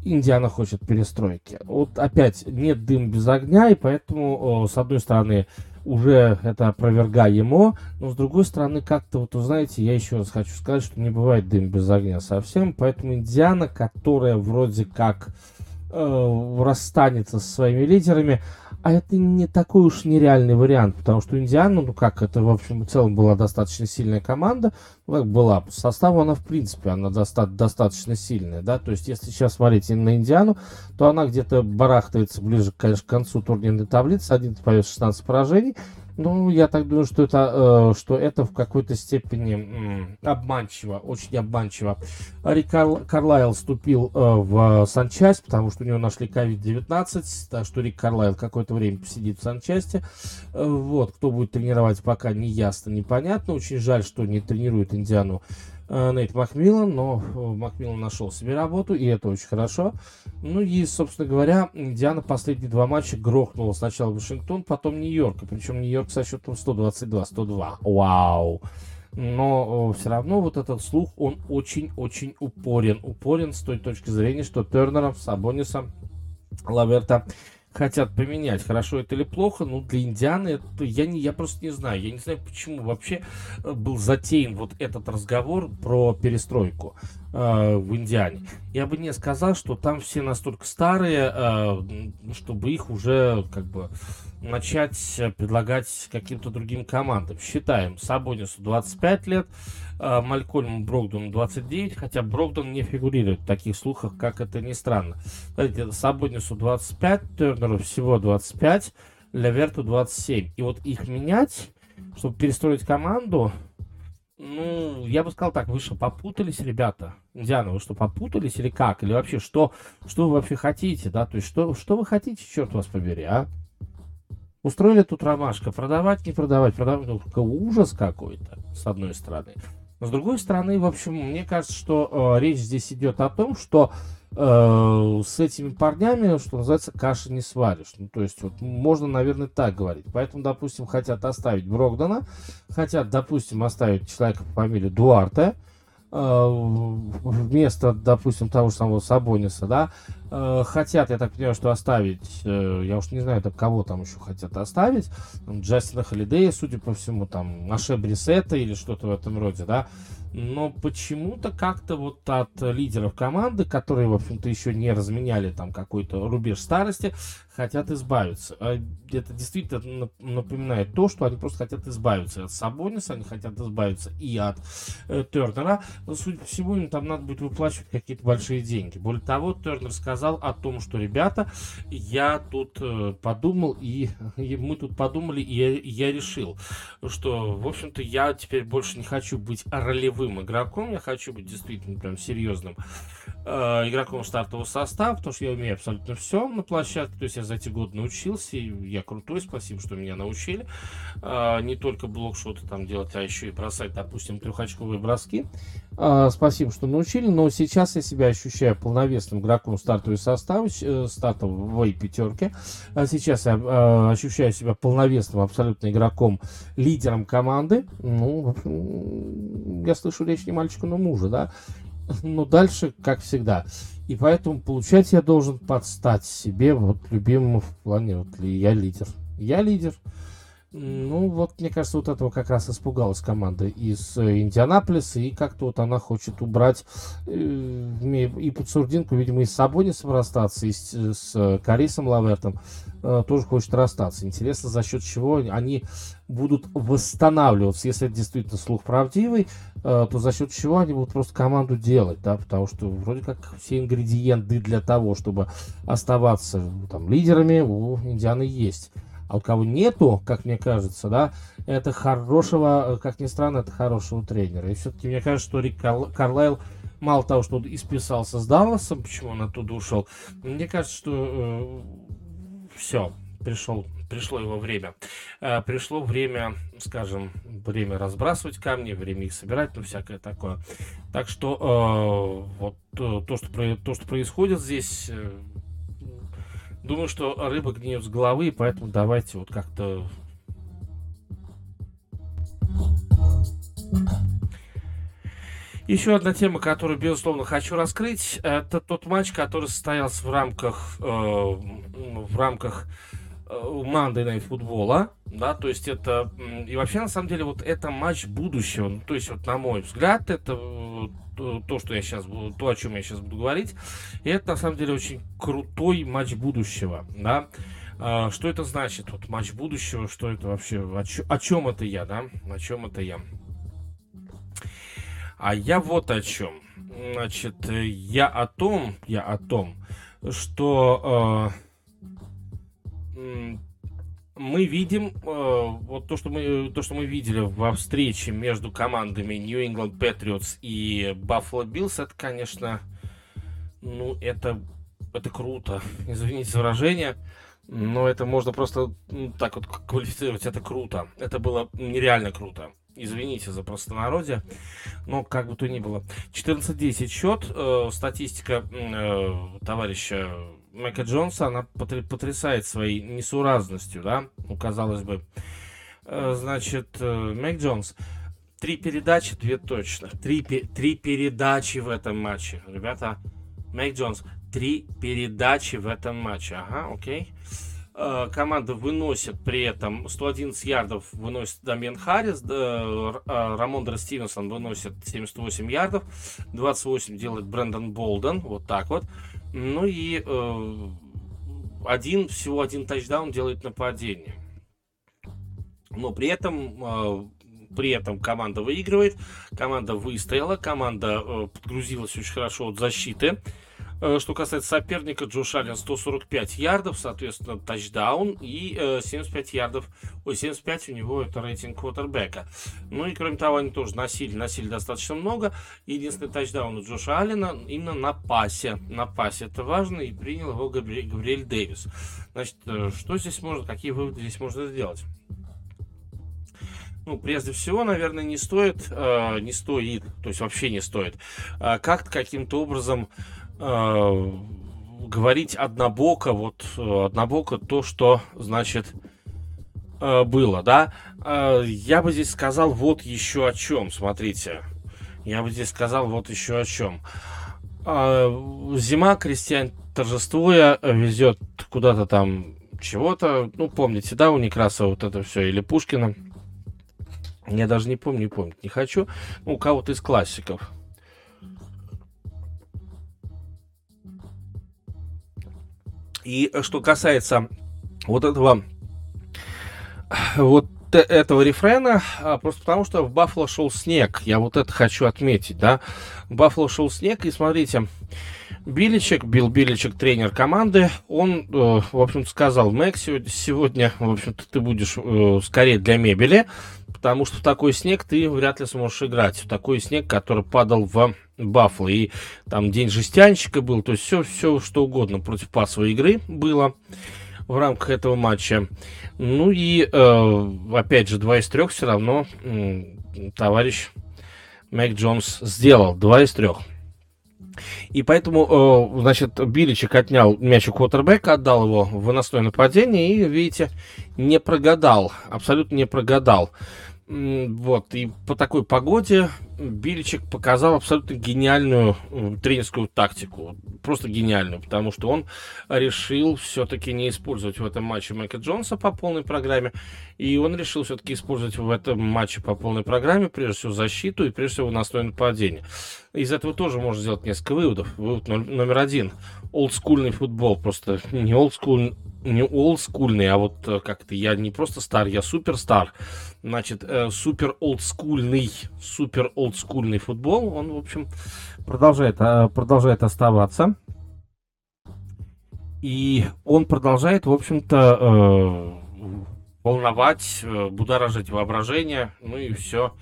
Индиана хочет перестройки. Вот опять нет дым без огня, и поэтому, с одной стороны, уже это опровергаемо, но с другой стороны, как-то вот, знаете, я еще раз хочу сказать, что не бывает дым без огня совсем, поэтому Индиана, которая вроде как э, расстанется со своими лидерами, а это не такой уж нереальный вариант, потому что Индиана, ну как, это в общем и целом была достаточно сильная команда, ну как была, по составу она в принципе, она доста- достаточно сильная, да, то есть если сейчас смотреть на Индиану, то она где-то барахтается ближе, конечно, к концу турнирной таблицы, 11 побед, 16 поражений, ну, я так думаю, что это, э, что это в какой-то степени обманчиво, очень обманчиво. Рик Карл, Карлайл вступил э, в санчасть, потому что у него нашли COVID-19, так что Рик Карлайл какое-то время посидит в санчасти. Э, вот, кто будет тренировать, пока не ясно, непонятно. Очень жаль, что не тренирует Индиану Нейт Макмиллан, но э, Макмиллан нашел себе работу, и это очень хорошо. Ну и, собственно говоря, Индиана последние два матча грохнула сначала Вашингтон, потом Нью-Йорк. Причем Нью-Йорк со счетом 122-102. Вау! Но э, все равно вот этот слух, он очень-очень упорен. Упорен с той точки зрения, что Тернером, Сабонисом, Лаверта хотят поменять. Хорошо это или плохо, ну, для Индианы это, я, не, я просто не знаю. Я не знаю, почему вообще э, был затеян вот этот разговор про перестройку э, в Индиане. Я бы не сказал, что там все настолько старые, э, чтобы их уже как бы начать предлагать каким-то другим командам. Считаем, Сабонису 25 лет, э, Малькольму Брогдону 29, хотя Брогдон не фигурирует в таких слухах, как это ни странно. Смотрите, Сабонису 25, Тернеру всего 25, Леверту 27. И вот их менять, чтобы перестроить команду, ну, я бы сказал так, вы что, попутались, ребята? Диана, вы что, попутались или как? Или вообще, что, что вы вообще хотите, да? То есть, что, что вы хотите, черт вас побери, а? Устроили тут ромашка, продавать, не продавать, продавать, ну, ужас какой-то, с одной стороны. Но с другой стороны, в общем, мне кажется, что э, речь здесь идет о том, что э, с этими парнями, что называется, каши не сваришь. Ну, то есть, вот, можно, наверное, так говорить. Поэтому, допустим, хотят оставить Брогдана, хотят, допустим, оставить человека по фамилии Дуарте, вместо, допустим, того же самого Сабониса, да, э, хотят, я так понимаю, что оставить, э, я уж не знаю, это кого там еще хотят оставить, Джастина Холидея, судя по всему, там, Наше Брисета или что-то в этом роде, да, но почему-то как-то вот от лидеров команды, которые, в общем-то, еще не разменяли там какой-то рубеж старости, хотят избавиться. А это действительно напоминает то, что они просто хотят избавиться от Сабониса, они хотят избавиться и от э, Тернера. Судя по всему, им там надо будет выплачивать какие-то большие деньги. Более того, Тернер сказал о том, что, ребята, я тут э, подумал, и, и мы тут подумали, и я, я решил, что, в общем-то, я теперь больше не хочу быть ролевым игроком, я хочу быть действительно прям серьезным э, игроком стартового состава, потому что я умею абсолютно все на площадке, то есть я за эти годы научился, и я крутой, спасибо, что меня научили. А, не только блокшоты там делать, а еще и бросать, допустим, трехочковые броски. А, спасибо, что научили, но сейчас я себя ощущаю полновесным игроком стартовой составы, э, стартовой пятерки. А сейчас я а, ощущаю себя полновесным абсолютно игроком, лидером команды. Ну, я слышу речь не мальчика, но мужа, да. Но дальше, как всегда, и поэтому получать я должен подстать себе, вот, любимому в плане, вот, ли я лидер. Я лидер. Ну, вот, мне кажется, вот этого как раз испугалась команда из э, Индианаполиса, и как-то вот она хочет убрать э, и под Сурдинку, видимо, и с Сабонисом расстаться, и с, с Карисом Лавертом э, тоже хочет расстаться. Интересно, за счет чего они будут восстанавливаться, если это действительно слух правдивый, э, то за счет чего они будут просто команду делать, да, потому что вроде как все ингредиенты для того, чтобы оставаться там лидерами у Индианы есть. А у кого нету, как мне кажется, да, это хорошего, как ни странно, это хорошего тренера. И все-таки мне кажется, что Рик Карлайл мало того, что он исписался с Далласом, почему он оттуда ушел, мне кажется, что э, все, пришел пришло его время. Э, пришло время, скажем, время разбрасывать камни, время их собирать, ну, всякое такое. Так что э, вот э, то, что, то, что происходит здесь, э, думаю, что рыба гниет с головы, поэтому давайте вот как-то... Еще одна тема, которую, безусловно, хочу раскрыть, это тот матч, который состоялся в рамках, э, в рамках Monday Night футбола, да, то есть это, и вообще, на самом деле, вот это матч будущего, ну, то есть, вот, на мой взгляд, это то, что я сейчас буду, то, о чем я сейчас буду говорить, это, на самом деле, очень крутой матч будущего, да, а, что это значит, вот, матч будущего, что это вообще, о, чё, о чем это я, да, о чем это я, а я вот о чем, значит, я о том, я о том, что э, мы видим э, вот то, что мы то, что мы видели во встрече между командами New England Patriots и Buffalo Bills, это, конечно, ну это это круто. Извините за выражение, но это можно просто ну, так вот квалифицировать. Это круто. Это было нереально круто. Извините за простонародье, но как бы то ни было. 14-10 счет. Э, статистика э, товарища Майка Джонса, она потрясает своей несуразностью, да, ну, казалось бы. Э, значит, э, Майк Джонс, три передачи, две точно. Три, три передачи в этом матче. Ребята, Майк Джонс, три передачи в этом матче. Ага, окей. Э, команда выносит при этом 111 ярдов выносит Дамьен Харрис, Рамондер Стивенсон выносит 78 ярдов, 28 делает Брэндон Болден, вот так вот. Ну и э, один, всего один тачдаун делает нападение. Но при этом, э, при этом команда выигрывает, команда выстояла, команда э, подгрузилась очень хорошо от защиты. Что касается соперника, Джош Аллен 145 ярдов, соответственно, тачдаун и 75 э, ярдов. Ой, 75 у него это рейтинг квотербека. Ну и кроме того, они тоже носили, носили достаточно много. Единственный тачдаун у Джоша Аллена именно на пасе. На пасе это важно, и принял его Габриэль, Габриэль Дэвис. Значит, э, что здесь можно, какие выводы здесь можно сделать? ну, прежде всего, наверное, не стоит, э, не стоит, то есть вообще не стоит, э, как-то каким-то образом э, говорить однобоко, вот э, однобоко то, что, значит, э, было, да. Э, я бы здесь сказал вот еще о чем, смотрите. Я бы здесь сказал вот еще о чем. Э, зима, крестьян торжествуя, везет куда-то там чего-то. Ну, помните, да, у Некрасова вот это все, или Пушкина. Я даже не помню, не помню, не хочу. Ну, у кого-то из классиков. И что касается вот этого вот этого рефрена, а, просто потому что в Баффало шел снег. Я вот это хочу отметить, да. В Баффало шел снег, и смотрите, Биличек, Билл Биличек, тренер команды, он, э, в общем-то, сказал, Мэг, сегодня, в общем-то, ты будешь э, скорее для мебели, потому что в такой снег ты вряд ли сможешь играть. В такой снег, который падал в Баффало. И там день жестянщика был, то есть все, все что угодно против пасовой игры было в рамках этого матча. Ну и, э, опять же, два из трех все равно э, товарищ Мэг Джонс сделал. Два из трех. И поэтому, э, значит, Биличек отнял мяч у квотербека, отдал его в выносное нападение и, видите, не прогадал, абсолютно не прогадал. Вот, и по такой погоде Биличек показал абсолютно гениальную тренерскую тактику. Просто гениальную, потому что он решил все-таки не использовать в этом матче Майка Джонса по полной программе. И он решил все-таки использовать в этом матче по полной программе, прежде всего, защиту и, прежде всего, выносное нападение. Из этого тоже можно сделать несколько выводов. Вывод номер один. Олдскульный футбол. Просто не олдскульный, не олдскульный, а вот э, как-то я не просто стар, я суперстар. Значит, э, супер олдскульный, супер олдскульный футбол, он, в общем, продолжает, э, продолжает оставаться. И он продолжает, в общем-то, э, волновать, э, будоражить воображение, ну и все,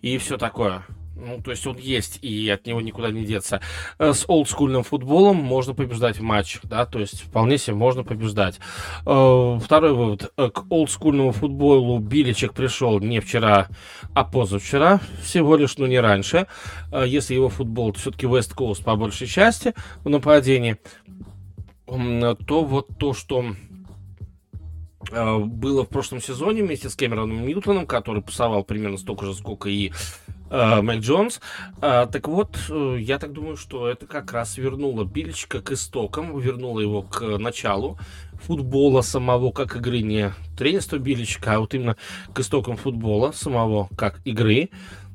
и все такое. Ну, то есть он есть, и от него никуда не деться. Э, с олдскульным футболом можно побеждать в матчах, да, то есть вполне себе можно побеждать. Э, второй вывод. Э, к олдскульному футболу Биличек пришел не вчера, а позавчера, всего лишь, но не раньше. Если его футбол все-таки West Coast по большей части в нападении, то вот то, что было в прошлом сезоне вместе с Кэмероном Ньютоном, который пасовал примерно столько же, сколько и Мэг Джонс. Э, так вот, э, я так думаю, что это как раз вернуло Бильчика к истокам, вернуло его к началу футбола самого как игры, не тренерства Бильчика, а вот именно к истокам футбола самого как игры.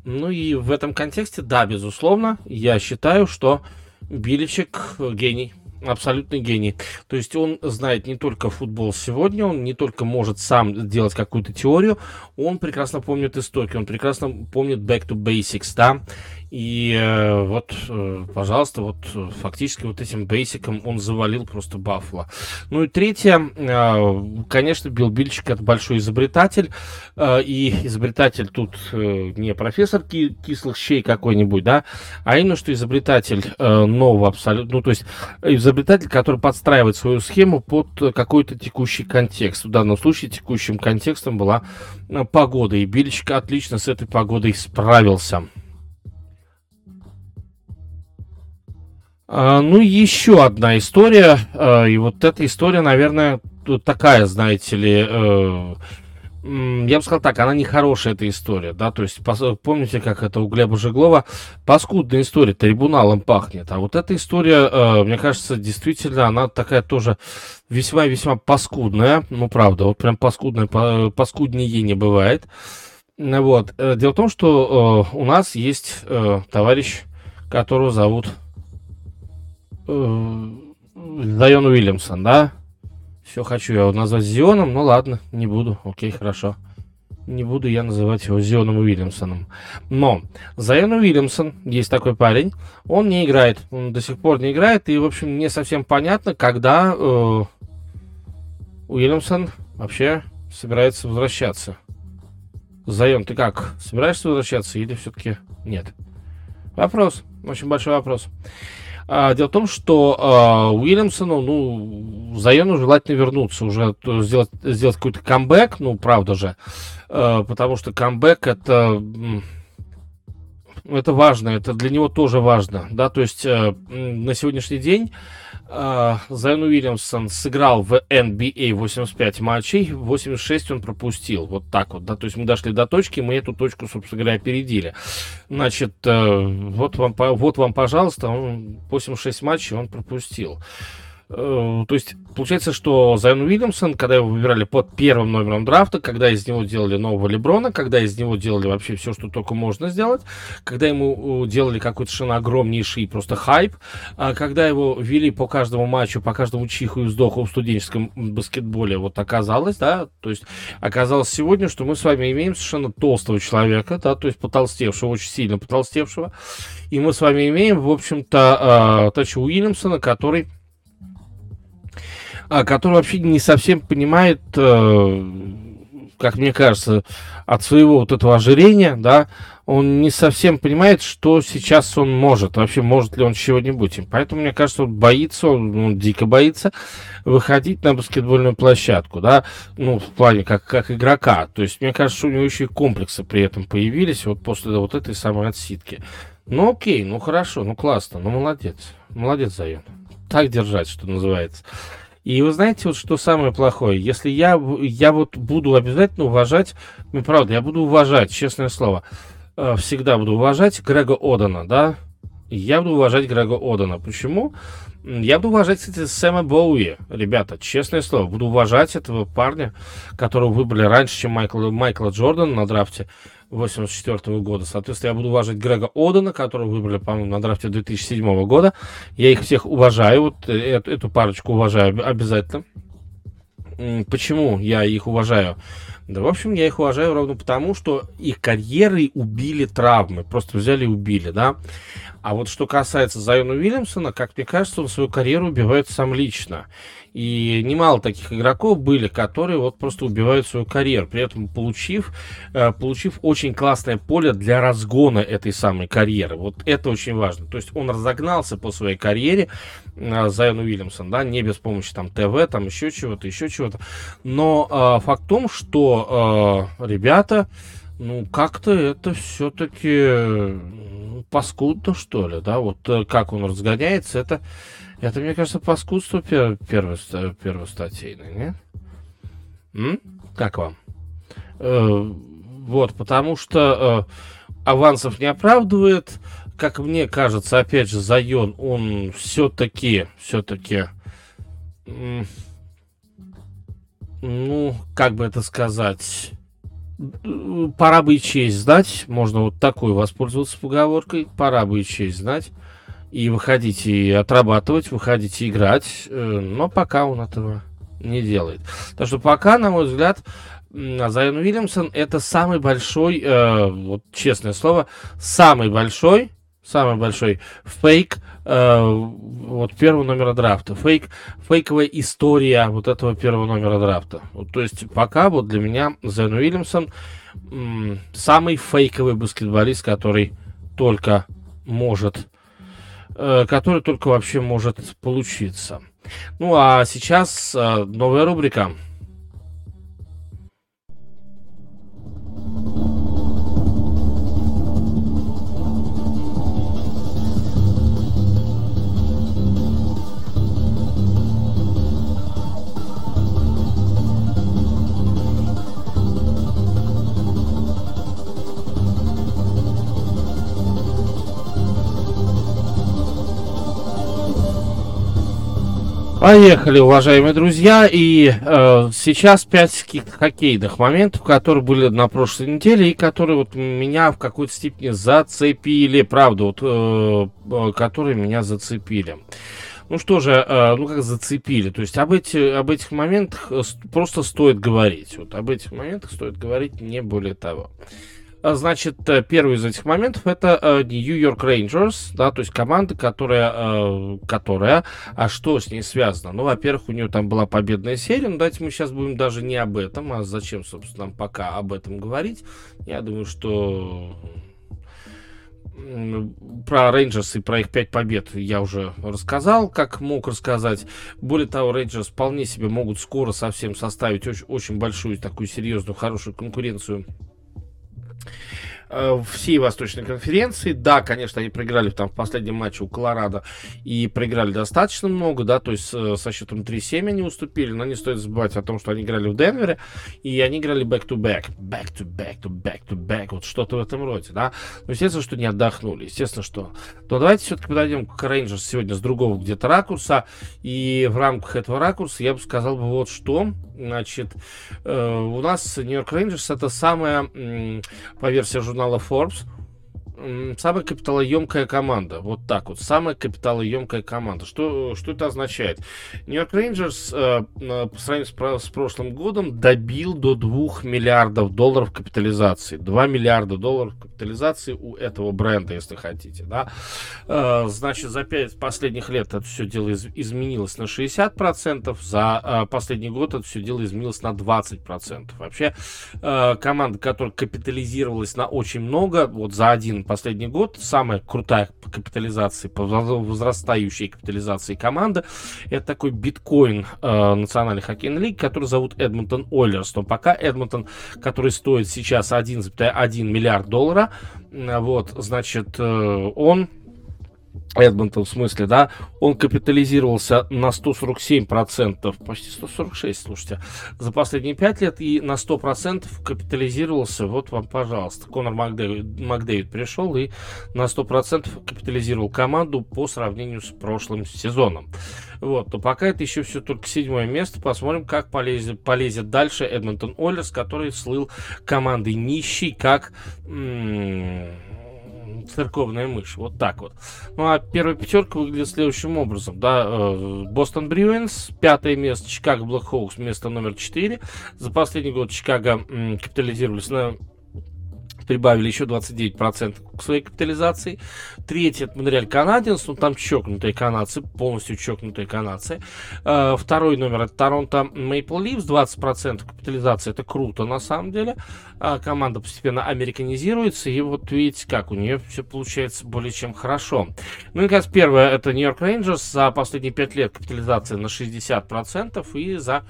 Ну и в этом контексте, да, безусловно, я считаю, что Биличек гений абсолютный гений. То есть он знает не только футбол сегодня, он не только может сам делать какую-то теорию, он прекрасно помнит истоки, он прекрасно помнит back to basics, да, и э, вот, э, пожалуйста, вот э, фактически вот этим бейсиком он завалил просто Баффало. Ну и третье, э, конечно, Билл Бильчик это большой изобретатель, э, и изобретатель тут э, не профессор ки- кислых щей какой-нибудь, да, а именно что изобретатель э, нового абсолютно, ну то есть изобретатель, который подстраивает свою схему под какой-то текущий контекст. В данном случае текущим контекстом была э, погода, и Бильчик отлично с этой погодой справился. Ну, еще одна история. А, и вот эта история, наверное, такая, знаете ли, э, я бы сказал так, она не хорошая эта история, да, то есть помните, как это у Глеба Жеглова, паскудная история, трибуналом пахнет, а вот эта история, э, мне кажется, действительно, она такая тоже весьма-весьма паскудная, ну, правда, вот прям паскудная, паскуднее не бывает, вот, э, дело в том, что у нас есть товарищ, которого зовут Зайон Уильямсон, да? Все хочу я его назвать Зионом, ну ладно, не буду, окей, хорошо. Не буду я называть его Зионом Уильямсоном. Но Зайон Уильямсон, есть такой парень, он не играет, он до сих пор не играет, и, в общем, не совсем понятно, когда э, Уильямсон вообще собирается возвращаться. Зайон, ты как, собираешься возвращаться или все-таки нет? Вопрос, очень большой вопрос. А, дело в том, что а, Уильямсону, ну, Зайону желательно вернуться, уже сделать, сделать какой-то камбэк, ну, правда же, а, потому что камбэк это это важно, это для него тоже важно, да, то есть э, на сегодняшний день э, Зайон Уильямсон сыграл в NBA 85 матчей, 86 он пропустил, вот так вот, да, то есть мы дошли до точки, мы эту точку, собственно говоря, опередили. Значит, э, вот, вам, вот вам, пожалуйста, он 86 матчей он пропустил. Э, то есть, получается, что Зайон Уильямсон, когда его выбирали под первым номером драфта, когда из него делали нового Леброна, когда из него делали вообще все, что только можно сделать, когда ему делали какой-то совершенно огромнейший просто хайп, а когда его вели по каждому матчу, по каждому чиху и вздоху в студенческом баскетболе, вот оказалось, да, то есть оказалось сегодня, что мы с вами имеем совершенно толстого человека, да, то есть потолстевшего, очень сильно потолстевшего, и мы с вами имеем, в общем-то, Тача Уильямсона, который который вообще не совсем понимает, э, как мне кажется, от своего вот этого ожирения, да, он не совсем понимает, что сейчас он может, вообще может ли он чего-нибудь. Поэтому, мне кажется, он боится, он, он дико боится выходить на баскетбольную площадку, да, ну, в плане как, как игрока. То есть, мне кажется, у него еще и комплексы при этом появились вот после вот этой самой отсидки. Ну, окей, ну, хорошо, ну, классно, ну, молодец. Молодец, Зайон. Так держать, что называется. И вы знаете, вот что самое плохое? Если я, я вот буду обязательно уважать, ну, правда, я буду уважать, честное слово, э, всегда буду уважать Грега Одана, да? Я буду уважать Грега Одана. Почему? Я буду уважать, кстати, Сэма Боуи, ребята, честное слово. Буду уважать этого парня, которого выбрали раньше, чем Майкла, Майкла Джордана на драфте. 84 года. Соответственно, я буду уважать Грега Одена, которого выбрали, по-моему, на драфте 2007 года. Я их всех уважаю, вот э, эту, эту парочку уважаю обязательно. Почему я их уважаю? Да, в общем, я их уважаю ровно потому, что их карьеры убили травмы. Просто взяли и убили, да. А вот что касается Зайона Уильямсона, как мне кажется, он свою карьеру убивает сам лично. И немало таких игроков были, которые вот просто убивают свою карьеру, при этом получив, э, получив очень классное поле для разгона этой самой карьеры. Вот это очень важно. То есть он разогнался по своей карьере, э, Зайон Уильямсон, да, не без помощи там ТВ, там еще чего-то, еще чего-то. Но э, факт в том, что э, ребята, ну, как-то это все-таки паскудно, что ли, да, вот э, как он разгоняется, это это, мне кажется, паскудство пер первой, первостатейной, нет? М? Как вам? Э, вот, потому что э, авансов не оправдывает. Как мне кажется, опять же, Зайон, он все-таки, все-таки, ну, как бы это сказать, пора бы и честь знать, можно вот такой воспользоваться поговоркой, пора бы и честь знать и выходить и отрабатывать, выходить и играть, э, но пока он этого не делает. Так что пока, на мой взгляд, Зайон Уильямсон это самый большой, э, вот честное слово, самый большой, самый большой фейк э, вот первого номера драфта. Фейк, фейковая история вот этого первого номера драфта. Вот, то есть пока вот для меня Зайон Уильямсон м, самый фейковый баскетболист, который только может Э, который только вообще может получиться. Ну а сейчас э, новая рубрика Поехали, уважаемые друзья, и э, сейчас пять хоккейных моментов, которые были на прошлой неделе и которые вот меня в какой-то степени зацепили, правда, вот, э, э которые меня зацепили. Ну что же, э, ну как зацепили, то есть об, эти, об этих моментах э, просто стоит говорить, вот об этих моментах стоит говорить, не более того. Значит, э, первый из этих моментов это э, New York Rangers, да, то есть команда, которая, э, которая, а что с ней связано? Ну, во-первых, у нее там была победная серия, но давайте мы сейчас будем даже не об этом, а зачем, собственно, нам пока об этом говорить. Я думаю, что про Рейнджерс и про их пять побед я уже рассказал, как мог рассказать. Более того, Рейнджерс вполне себе могут скоро совсем составить очень, очень большую такую серьезную, хорошую конкуренцию э, всей Восточной конференции. Да, конечно, они проиграли там в последнем матче у Колорадо и проиграли достаточно много, да, то есть э, со счетом 3-7 они уступили, но не стоит забывать о том, что они играли в Денвере, и они играли back-to-back, back-to-back-to-back-to-back, вот что-то в этом роде, да. Ну, естественно, что не отдохнули, естественно, что. Но давайте все-таки подойдем к Рейнджерс сегодня с другого где-то ракурса, и в рамках этого ракурса я бы сказал бы вот что. Значит, э, у нас Нью-Йорк Рейнджерс это самая, по версии журнала jornal A Forbes, самая капиталоемкая команда. Вот так вот. Самая капиталоемкая команда. Что, что это означает? Нью-Йорк Рейнджерс э, по сравнению с, с прошлым годом добил до 2 миллиардов долларов капитализации. 2 миллиарда долларов капитализации у этого бренда, если хотите. Да? Э, значит, за 5 последних лет это все дело из, изменилось на 60%. За э, последний год это все дело изменилось на 20%. Вообще, э, команда, которая капитализировалась на очень много, вот за один последний год. Самая крутая по капитализации, по возрастающей капитализации команды. Это такой биткоин э, Национальной хоккейной лиги, который зовут Эдмонтон Ойлерс. Но пока Эдмонтон, который стоит сейчас 1,1 миллиард доллара, вот, значит, э, он Эдмонтон в смысле, да, он капитализировался на 147%, почти 146, слушайте, за последние 5 лет и на 100% капитализировался, вот вам, пожалуйста, Конор Макдэвид, Макдэвид пришел и на 100% капитализировал команду по сравнению с прошлым сезоном. Вот, то пока это еще все только седьмое место, посмотрим, как полезет, полезет дальше Эдмонтон Ойлерс, который слыл командой нищей, как... М- церковная мышь. Вот так вот. Ну, а первая пятерка выглядит следующим образом. Да, э, Бостон Брюинс, пятое место, Чикаго Блэкхоукс, место номер четыре. За последний год Чикаго капитализировались на прибавили еще 29% к своей капитализации. Третий это Монреаль Канадинс, ну там чокнутые канадцы, полностью чокнутые канадцы. Э, второй номер это Торонто Мейпл Ливс, 20% капитализации, это круто на самом деле. А команда постепенно американизируется, и вот видите, как у нее все получается более чем хорошо. Ну и, наконец, первое это Нью-Йорк Рейнджерс, за последние 5 лет капитализация на 60%, и за а,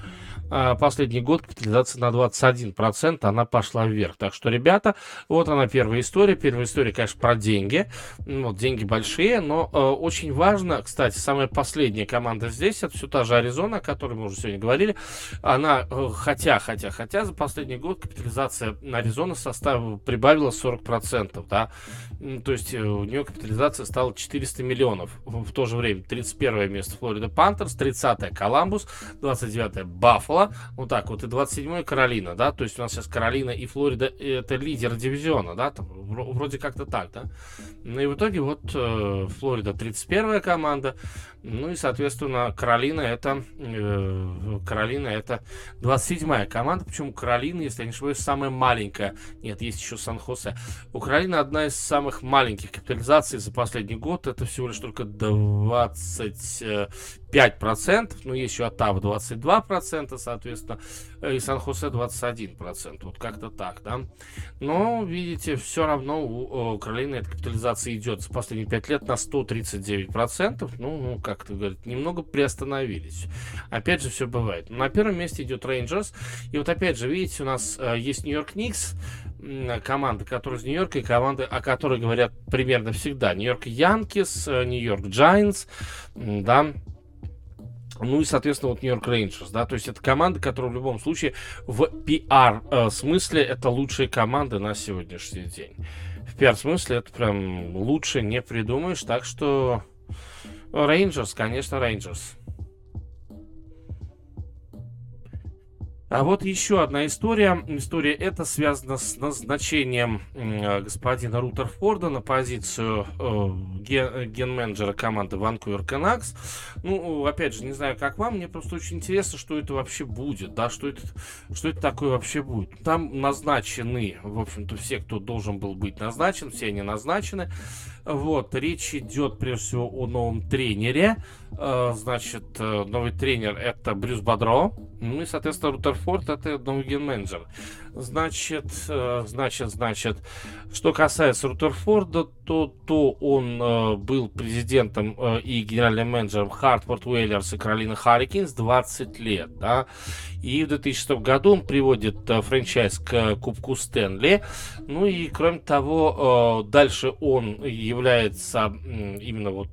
последний год капитализация на 21%, она пошла вверх. Так что, ребята, вот она первая история. Первая история, конечно, про деньги. Вот, деньги большие, но э, очень важно, кстати, самая последняя команда здесь, это все та же Аризона, о которой мы уже сегодня говорили. Она, э, хотя, хотя, хотя за последний год капитализация Аризоны составила, прибавила 40%, да. То есть э, у нее капитализация стала 400 миллионов. В, то же время 31 место Флорида Пантерс, 30 Коламбус, 29 Баффало, Баффало, вот так вот, и 27-й Каролина, да, то есть у нас сейчас Каролина и Флорида это лидер дивизиона, да, там, вроде как-то так, да. Ну и в итоге вот э, Флорида 31-я команда, ну и, соответственно, Каролина это, э, Каролина это 27-я команда, почему Каролина, если я не ошибаюсь, самая маленькая, нет, есть еще Сан-Хосе. У Каролины одна из самых маленьких капитализаций за последний год, это всего лишь только 20 5%, ну, есть еще Оттава 22%, соответственно, э, и Сан-Хосе 21%, вот как-то так, да. Но, видите, все равно у, у Каролины эта капитализация идет за последние 5 лет на 139%, ну, ну как-то, говорит, немного приостановились. Опять же, все бывает. На первом месте идет Рейнджерс, и вот опять же, видите, у нас э, есть Нью-Йорк Никс, команда, которая из Нью-Йорка, и команды, о которой говорят примерно всегда. Нью-Йорк Янкис, э, Нью-Йорк Джайнс, да, ну и, соответственно, вот Нью-Йорк Рейнджерс, да, то есть это команда, которая в любом случае в пиар э, смысле это лучшие команды на сегодняшний день. В пиар смысле это прям лучше не придумаешь, так что Рейнджерс, конечно, Рейнджерс. А вот еще одна история. История эта связана с назначением господина Рутерфорда на позицию э, ген- ген-менеджера команды Vancouver Canucks. Ну, опять же, не знаю, как вам, мне просто очень интересно, что это вообще будет, да, что это, что это такое вообще будет. Там назначены, в общем-то, все, кто должен был быть назначен, все они назначены. Вот, речь идет прежде всего о новом тренере. Э, значит, э, новый тренер это Брюс Бодро Ну и, соответственно, Рутерфорд это новый ген-менеджер. Значит, э, значит, значит, что касается Рутерфорда, то, то он э, был президентом э, и генеральным менеджером Хартфорд Уэллерс и Каролина Харрикинс 20 лет, да, и в 2006 году он приводит франчайз к Кубку Стэнли, ну и, кроме того, дальше он является именно вот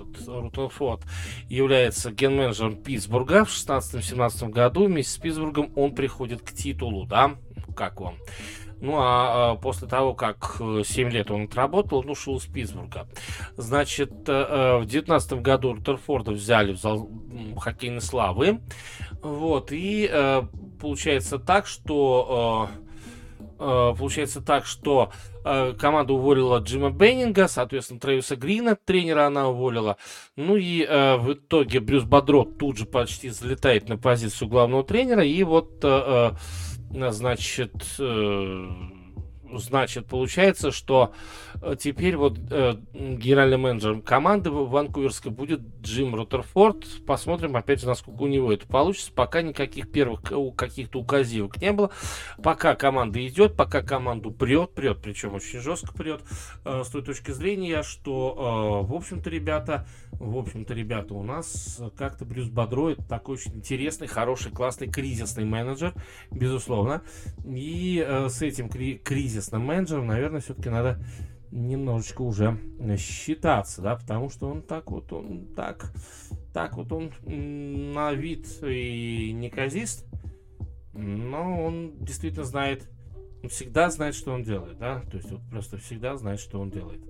этот Рутенфорд является ген-менеджером Питтсбурга в 16-17 году. Вместе с Питтсбургом он приходит к титулу, да? Как вам? Ну, а, а после того, как 7 лет он отработал, он ушел из Питтсбурга. Значит, э, э, в 19 году Рутерфорда взяли в зал хоккейной славы. Вот, и э, получается так, что получается так, что Э, команда уволила Джима Беннинга, соответственно, Трэвиса Грина, тренера она уволила. Ну и э, в итоге Брюс Бодро тут же почти залетает на позицию главного тренера. И вот, э, э, значит, э, Значит, получается, что э, теперь вот э, генеральным менеджером команды Ванкуверской будет Джим Руттерфорд. Посмотрим, опять же, насколько у него это получится. Пока никаких первых каких-то указивок не было. Пока команда идет, пока команду прет, прет, причем очень жестко прет, э, с той точки зрения, что, э, в общем-то, ребята, в общем-то, ребята, у нас как-то Брюс Бодро такой очень интересный, хороший, классный, кризисный менеджер, безусловно. И э, с этим кри- кризисным менеджером, наверное, все-таки надо немножечко уже считаться, да, потому что он так вот, он так, так вот он на вид и неказист, но он действительно знает, он всегда знает, что он делает, да, то есть вот просто всегда знает, что он делает.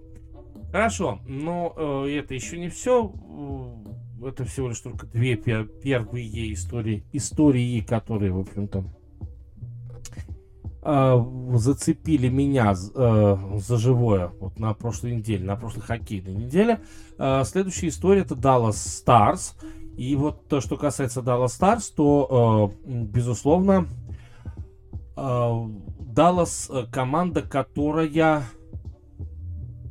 Хорошо, но э, это еще не все. Это всего лишь только две первые истории, истории, которые, в общем-то, э, зацепили меня э, за живое вот на прошлой неделе, на прошлой хоккейной неделе. Э, следующая история это Dallas Stars. И вот то, что касается Dallas Stars, то, э, безусловно, э, Dallas команда, которая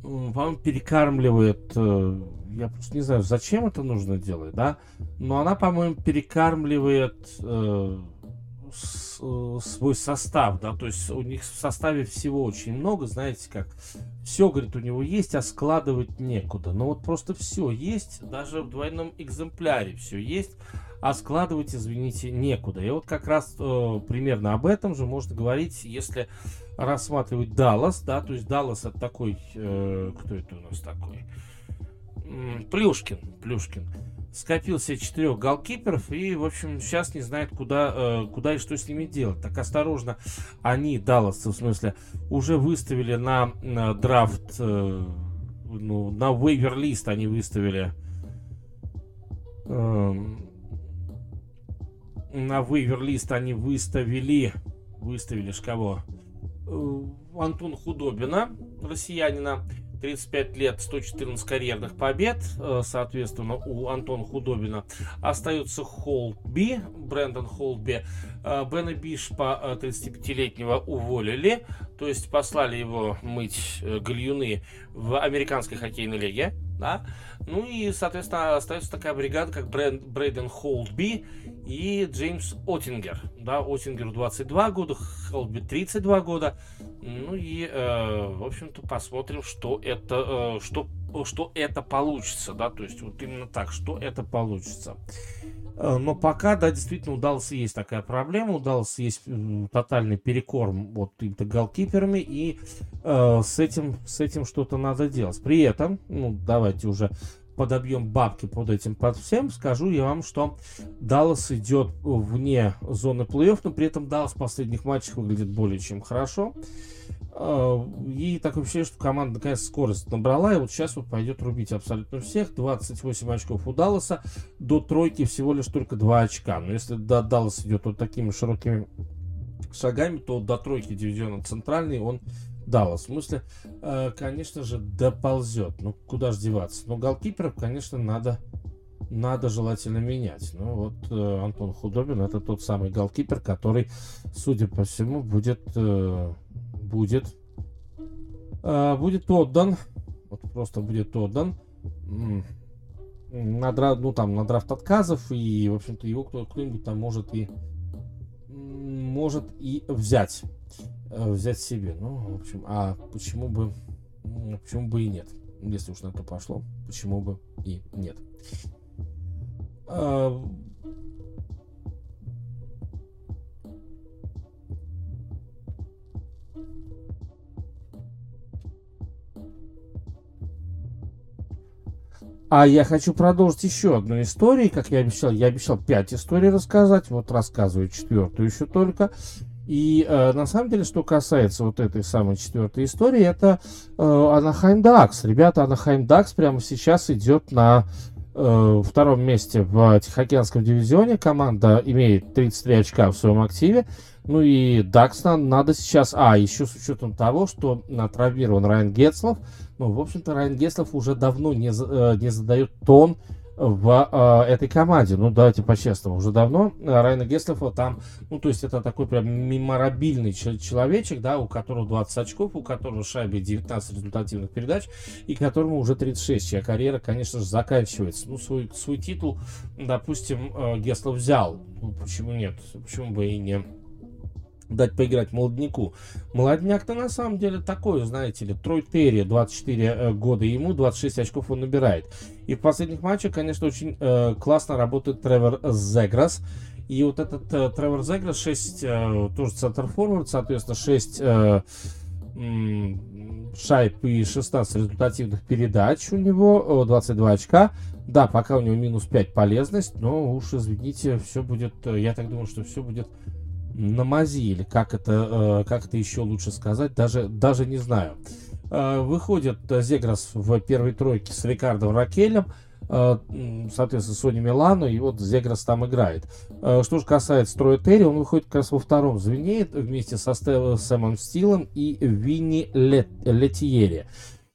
вам перекармливает, э, я просто не знаю, зачем это нужно делать, да, но она, по-моему, перекармливает э, свой состав, да, то есть у них в составе всего очень много, знаете как, все, говорит, у него есть, а складывать некуда, но вот просто все есть, даже в двойном экземпляре все есть, а складывать, извините, некуда. И вот как раз э, примерно об этом же можно говорить, если рассматривать Даллас, да, то есть Даллас это такой, э, кто это у нас такой? Плюшкин, Плюшкин. Скопил себе четырех голкиперов и, в общем, сейчас не знает, куда, э, куда и что с ними делать. Так осторожно, они, Даллас, в смысле, уже выставили на, на драфт, э, ну, на вейвер-лист они выставили э, на вейвер-лист они выставили, выставили ж кого? Э, Антон Худобина, россиянина, 35 лет, 114 карьерных побед, э, соответственно, у Антона Худобина. Остается Холдби, Брэндон Холдби. Э, Бена Бишпа, 35-летнего, уволили, то есть послали его мыть гальюны в американской хоккейной лиге. Да? Ну и, соответственно, остается такая бригада, как Брэд, Брэден Холдби и Джеймс Оттингер. Да, Оттингер 22 года, Холдби 32 года. Ну и, э, в общем-то, посмотрим, что это, э, что, что это получится, да, то есть вот именно так, что это получится. Э, но пока, да, действительно удалось есть такая проблема, удалось есть тотальный перекорм вот именно голкиперами, и э, с этим, с этим что-то надо делать. При этом, ну, давайте уже подобьем бабки под этим под всем, скажу я вам, что Даллас идет вне зоны плей-офф, но при этом Даллас в последних матчах выглядит более чем хорошо. А, и такое ощущение, что команда наконец скорость набрала, и вот сейчас вот пойдет рубить абсолютно всех. 28 очков у Далласа, до тройки всего лишь только 2 очка. Но если до Даллас идет вот такими широкими шагами, то до тройки дивизиона центральный он Даллас. В смысле, э, конечно же, доползет. Ну, куда же деваться. Но голкиперов, конечно, надо, надо желательно менять. Ну, вот э, Антон Худобин это тот самый голкипер, который, судя по всему, будет э, будет, э, будет отдан, вот просто будет отдан. на, дра, ну, там, на драфт отказов, и, в общем-то, его кто- кто-нибудь там может и может и взять, э, взять себе. Ну, в общем, а почему бы, почему бы и нет? Если уж на то пошло, почему бы и нет? А, я хочу продолжить еще одну историю, как я обещал. Я обещал пять историй рассказать, вот рассказываю четвертую еще только. И э, на самом деле, что касается вот этой самой четвертой истории, это э, Анахайм Дакс. Ребята, Анахайм Дакс прямо сейчас идет на э, втором месте в Тихоокеанском дивизионе. Команда имеет 33 очка в своем активе. Ну и Дакс надо сейчас... А, еще с учетом того, что травмирован Райан Гетслов. Ну, в общем-то, Райан Гетслов уже давно не, э, не задает тон в э, этой команде. Ну, давайте по-честному, уже давно Райана Геслифа там, ну, то есть это такой прям меморабильный человечек, да, у которого 20 очков, у которого шайбе 19 результативных передач, и которому уже 36, чья карьера, конечно же, заканчивается. Ну, свой, свой титул, допустим, э, Геслов взял. Ну, почему нет? Почему бы и не дать поиграть молодняку. Молодняк-то на самом деле такой, знаете ли, Трой Терри, 24 э, года ему, 26 очков он набирает. И в последних матчах, конечно, очень э, классно работает Тревор Зеграс. И вот этот э, Тревор Зеграс, 6, э, тоже центр форвард, соответственно, 6 э, шайб и 16 результативных передач у него, 22 очка. Да, пока у него минус 5 полезность, но уж извините, все будет, э, я так думаю, что все будет на мази, или как это, э, как это еще лучше сказать, даже, даже не знаю. Э, выходит Зеграс в первой тройке с Рикардом Ракелем, э, соответственно, Сони Милану, и вот Зеграс там играет. Что же касается строя Терри, он выходит как раз во втором звене вместе со Сэмом Стилом и Винни Лет, Летьери.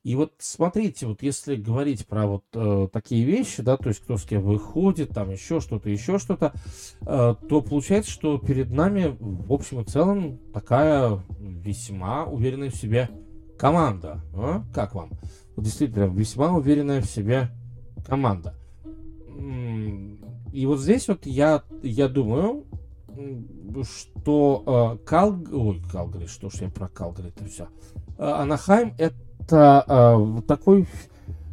И вот смотрите, вот если говорить про вот э, такие вещи, да, то есть кто с кем выходит, там еще что-то, еще что-то, э, то получается, что перед нами в общем и целом такая весьма уверенная в себе команда. А? Как вам? Вот действительно, весьма уверенная в себе команда. И вот здесь вот я, я думаю, что э, Кал... Ой, Калгари, что ж я про Калгари-то все. Э, Анахайм это э, такой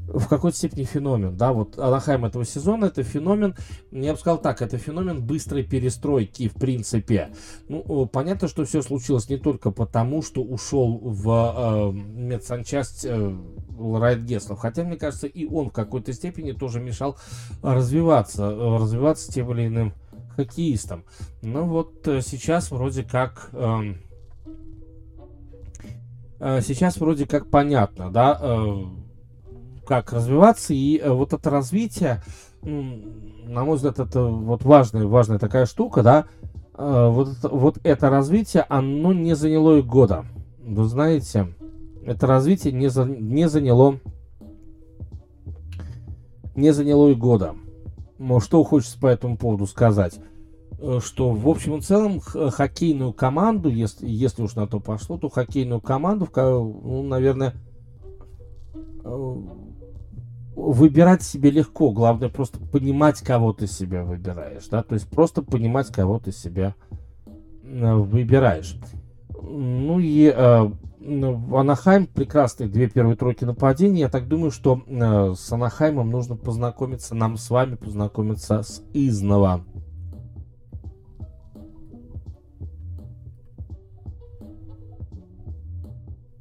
в какой-то степени феномен, да, вот Анахайм этого сезона это феномен, я бы сказал так, это феномен быстрой перестройки в принципе. Ну, понятно, что все случилось не только потому, что ушел в э, медсанчасть э, Райт Геслов, хотя, мне кажется, и он в какой-то степени тоже мешал развиваться, развиваться тем или иным хоккеистам. Ну вот э, сейчас вроде как... Э, Э, сейчас вроде как понятно, да, э, как развиваться, и э, вот это развитие, на мой взгляд, это вот важная, важная такая штука, да, вот, вот это развитие, оно не заняло и года. Вы знаете, это развитие не, за, не заняло не заняло и года. Что хочется по этому поводу сказать? Э, что в общем и целом хоккейную команду, если, если уж на то пошло, то хоккейную команду, ну, наверное, э, выбирать себе легко. Главное просто понимать, кого ты себя выбираешь. Да? То есть просто понимать, кого ты себя э, выбираешь. Ну и э, Анахайм прекрасные две первые тройки нападения. Я так думаю, что э, с Анахаймом нужно познакомиться нам с вами, познакомиться с Изнова.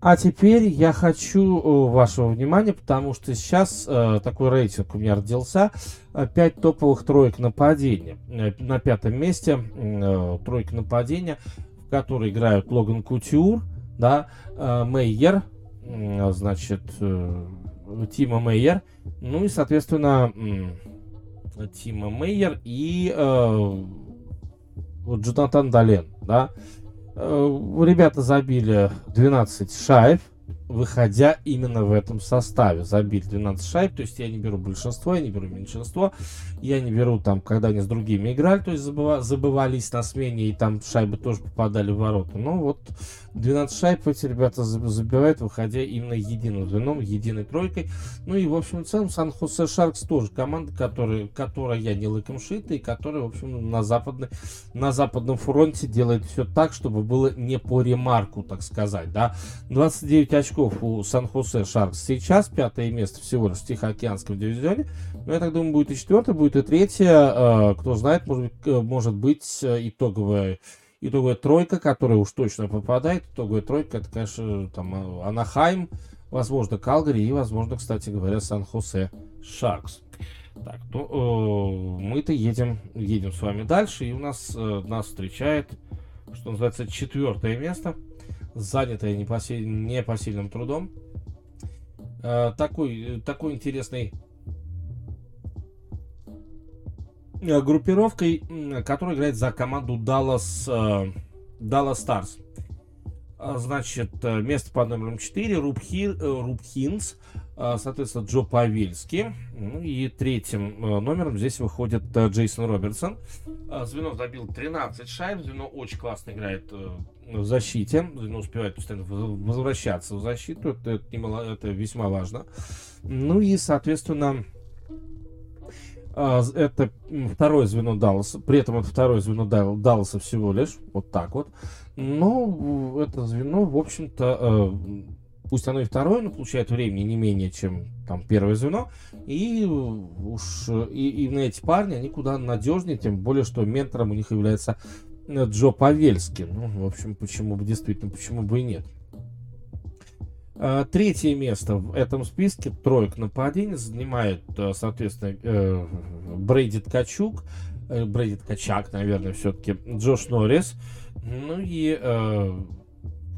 А теперь я хочу э, вашего внимания, потому что сейчас э, такой рейтинг у меня родился. Пять топовых троек нападения. Э, на пятом месте э, тройка нападения, в которой играют Логан Кутюр, да, э, Мейер, э, значит, э, Тима Мейер, ну и, соответственно, э, Тима Мейер и э, Джонатан Дален, да. Э, ребята забили 12 шайб. выходя именно в этом составе. Забить 12 шайб, то есть я не беру большинство, я не беру меньшинство, я не беру там, когда они с другими играли, то есть забыва, забывались на смене и там шайбы тоже попадали в ворота. Ну вот 12 шайб эти ребята забивают, выходя именно единым звеном, единой тройкой. Ну и в общем в целом Сан-Хосе Шаркс тоже команда, которая, которая не лыком шита и которая в общем на, западной, на западном фронте делает все так, чтобы было не по ремарку, так сказать. Да? 29 очков у Сан-Хосе Шаркс сейчас, пятое место всего лишь в Тихоокеанском дивизионе. Но я так думаю, будет и четвертое, будет и третье. А, кто знает, может быть, может быть э, итоговая, итоговая тройка, которая уж точно попадает. Итоговая тройка, это, конечно, там а, Анахайм, возможно, Калгари и, возможно, кстати говоря, Сан-Хосе Шаркс. Так, ну, э, мы-то едем, едем с вами дальше, и у нас э, нас встречает, что называется, четвертое место – занятая непосиль... непосильным трудом. Э, такой, такой интересный группировкой, которая играет за команду Dallas, э, Dallas Stars. А, значит, э, место под номером 4 Руб, Хи, э, Руб Хинс, а, соответственно, Джо Павельский. Ну и третьим э, номером здесь выходит Джейсон Робертсон. Звено забил 13 шайб, звено очень классно играет в защите, звено успевает постоянно возвращаться в защиту, это, это, это весьма важно. Ну и, соответственно, это второе звено Далласа, при этом это второе звено Далласа всего лишь, вот так вот. Но это звено, в общем-то, э, пусть оно и второе, но получает времени не менее, чем там первое звено. И уж и, и на эти парни, они куда надежнее, тем более, что ментором у них является Джо Павельский. Ну, в общем, почему бы действительно, почему бы и нет. А, третье место в этом списке. Троек нападений. Занимает, э, соответственно, э, Брейди Ткачук, Брейди Ткачак, наверное, все-таки Джош Норрис, ну и, э,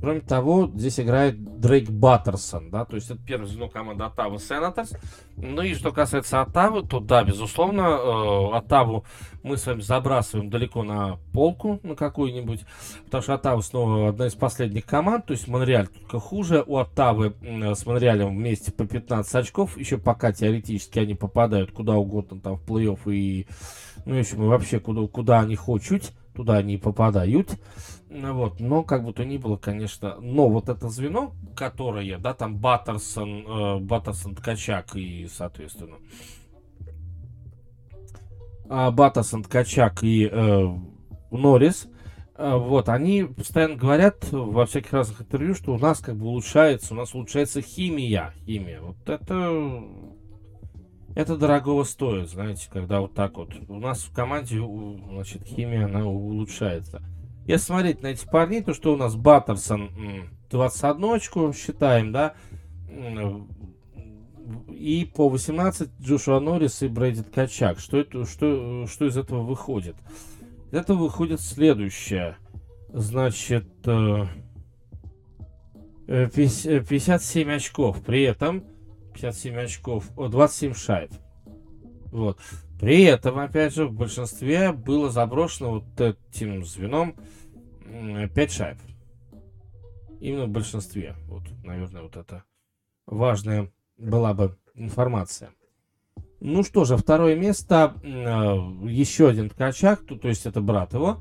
кроме того, здесь играет Дрейк Баттерсон, да, то есть это первый звено команды Оттавы Сенаторс. Ну и что касается Оттавы, то да, безусловно, э, Оттаву мы с вами забрасываем далеко на полку на какую-нибудь, потому что Оттава снова одна из последних команд, то есть Монреаль только хуже. У Оттавы с Монреалем вместе по 15 очков, еще пока теоретически они попадают куда угодно там в плей-офф и, ну, еще мы вообще куда, куда они хотят туда они попадают. Вот, но как бы то ни было, конечно, но вот это звено, которое, да, там Баттерсон, э, Баттерсон Ткачак и, соответственно, э, Баттерсон Ткачак и э, Норрис, э, вот, они постоянно говорят во всяких разных интервью, что у нас как бы улучшается, у нас улучшается химия, химия. Вот это это дорогого стоит, знаете, когда вот так вот. У нас в команде, значит, химия, она улучшается. Если смотреть на этих парней, то что у нас Баттерсон 21 очку считаем, да, и по 18 Джошуа Норрис и Брэди Ткачак. Что, это, что, что из этого выходит? Из этого выходит следующее. Значит, 57 э, э, очков. При этом 57 очков, о, 27 шайб. Вот. При этом, опять же, в большинстве было заброшено вот этим звеном 5 шайб. Именно в большинстве. Вот, наверное, вот это важная была бы информация. Ну что же, второе место, э, еще один ткачак, то, то есть это брат его,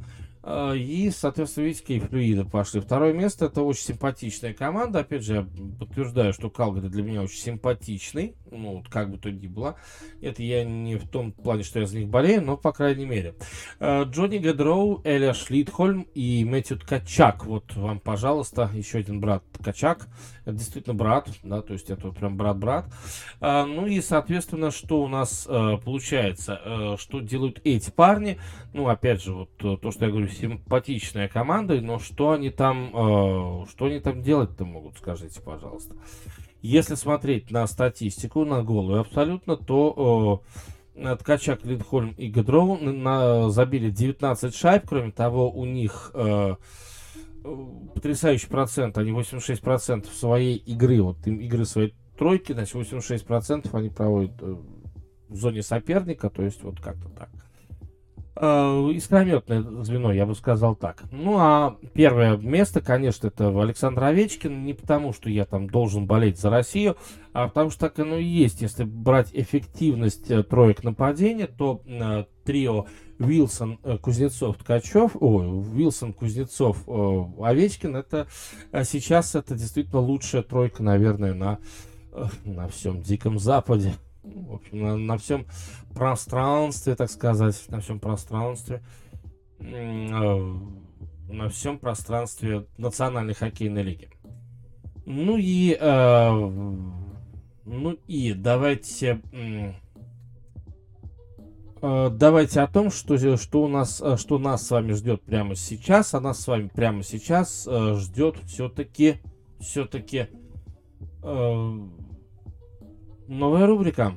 и, соответственно, видите, и флюиды пошли. Второе место это очень симпатичная команда. Опять же, я подтверждаю, что Калгари для меня очень симпатичный. Ну, вот как бы то ни было. Это я не в том плане, что я за них болею, но по крайней мере. А, Джонни Гедроу, Эля Шлитхольм и Мэтью Ткачак. Вот вам, пожалуйста, еще один брат Ткачак. Это действительно брат, да, то есть это прям брат-брат. А, ну и, соответственно, что у нас получается? Что делают эти парни? Ну, опять же, вот то, что я говорю, симпатичная команда, но что они там, э, что они там делать-то могут, скажите, пожалуйста. Если смотреть на статистику, на голую абсолютно, то э, Ткачак, Линдхольм и Гедроу на, забили 19 шайб. Кроме того, у них э, потрясающий процент, они 86% своей игры, вот им игры своей тройки, значит 86% они проводят э, в зоне соперника, то есть вот как-то так. Искрометное звено, я бы сказал так. Ну, а первое место, конечно, это Александр Овечкин. Не потому, что я там должен болеть за Россию, а потому что так оно и есть. Если брать эффективность э, троек нападения, то э, трио Вилсон, э, Кузнецов, Ткачев, ой, Вилсон, Кузнецов, э, Овечкин, это э, сейчас это действительно лучшая тройка, наверное, на, э, на всем Диком Западе в общем, на, на всем пространстве, так сказать, на всем пространстве, э, на всем пространстве Национальной хоккейной лиги. Ну и, э, ну и давайте, э, давайте о том, что, что у нас, что нас с вами ждет прямо сейчас, а нас с вами прямо сейчас ждет все-таки, все-таки э, Новая рубрика.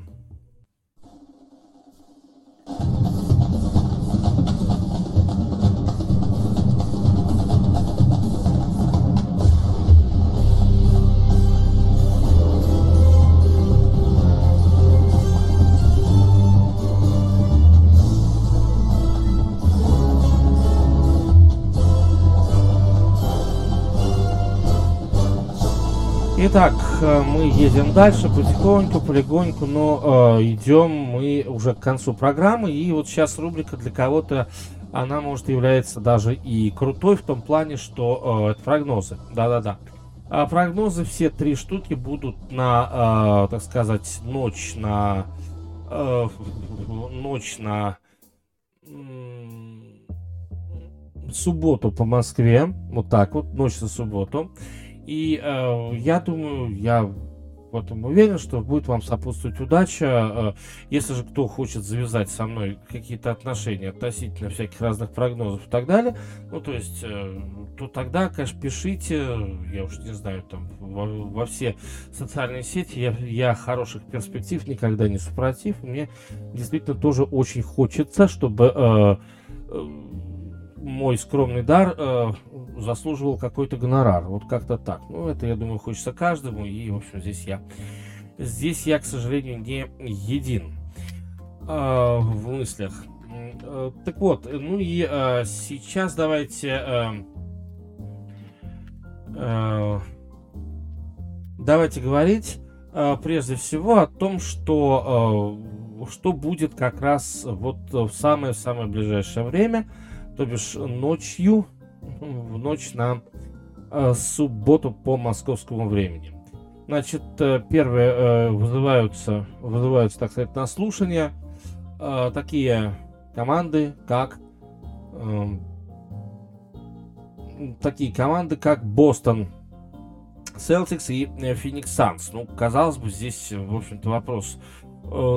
Итак, э, мы едем дальше потихоньку, полегоньку, но э, идем мы уже к концу программы. И вот сейчас рубрика для кого-то, она может являться даже и крутой в том плане, что э, это прогнозы. Да-да-да. А прогнозы все три штуки будут на, э, так сказать, ночь на... Э, ночь на... субботу по Москве. Вот так вот, ночь на субботу. И э, я думаю, я в этом уверен, что будет вам сопутствовать удача. Э, если же кто хочет завязать со мной какие-то отношения относительно всяких разных прогнозов и так далее, ну, то есть, э, то тогда, конечно, пишите, я уж не знаю, там, во, во все социальные сети. Я, я хороших перспектив никогда не супротив. Мне действительно тоже очень хочется, чтобы э, э, мой скромный дар э, заслуживал какой-то гонорар. Вот как-то так. Ну, это, я думаю, хочется каждому. И, в общем, здесь я, здесь я, к сожалению, не един э, в мыслях. Э, так вот, ну и э, сейчас давайте... Э, э, давайте говорить э, прежде всего о том, что, э, что будет как раз вот в самое-самое ближайшее время – то бишь ночью, в ночь на э, субботу по московскому времени. Значит, э, первые э, вызываются, вызываются, так сказать, на слушание такие команды, как э, такие команды, как Бостон Celtics и Феникс Санс. Ну, казалось бы, здесь, в общем-то, вопрос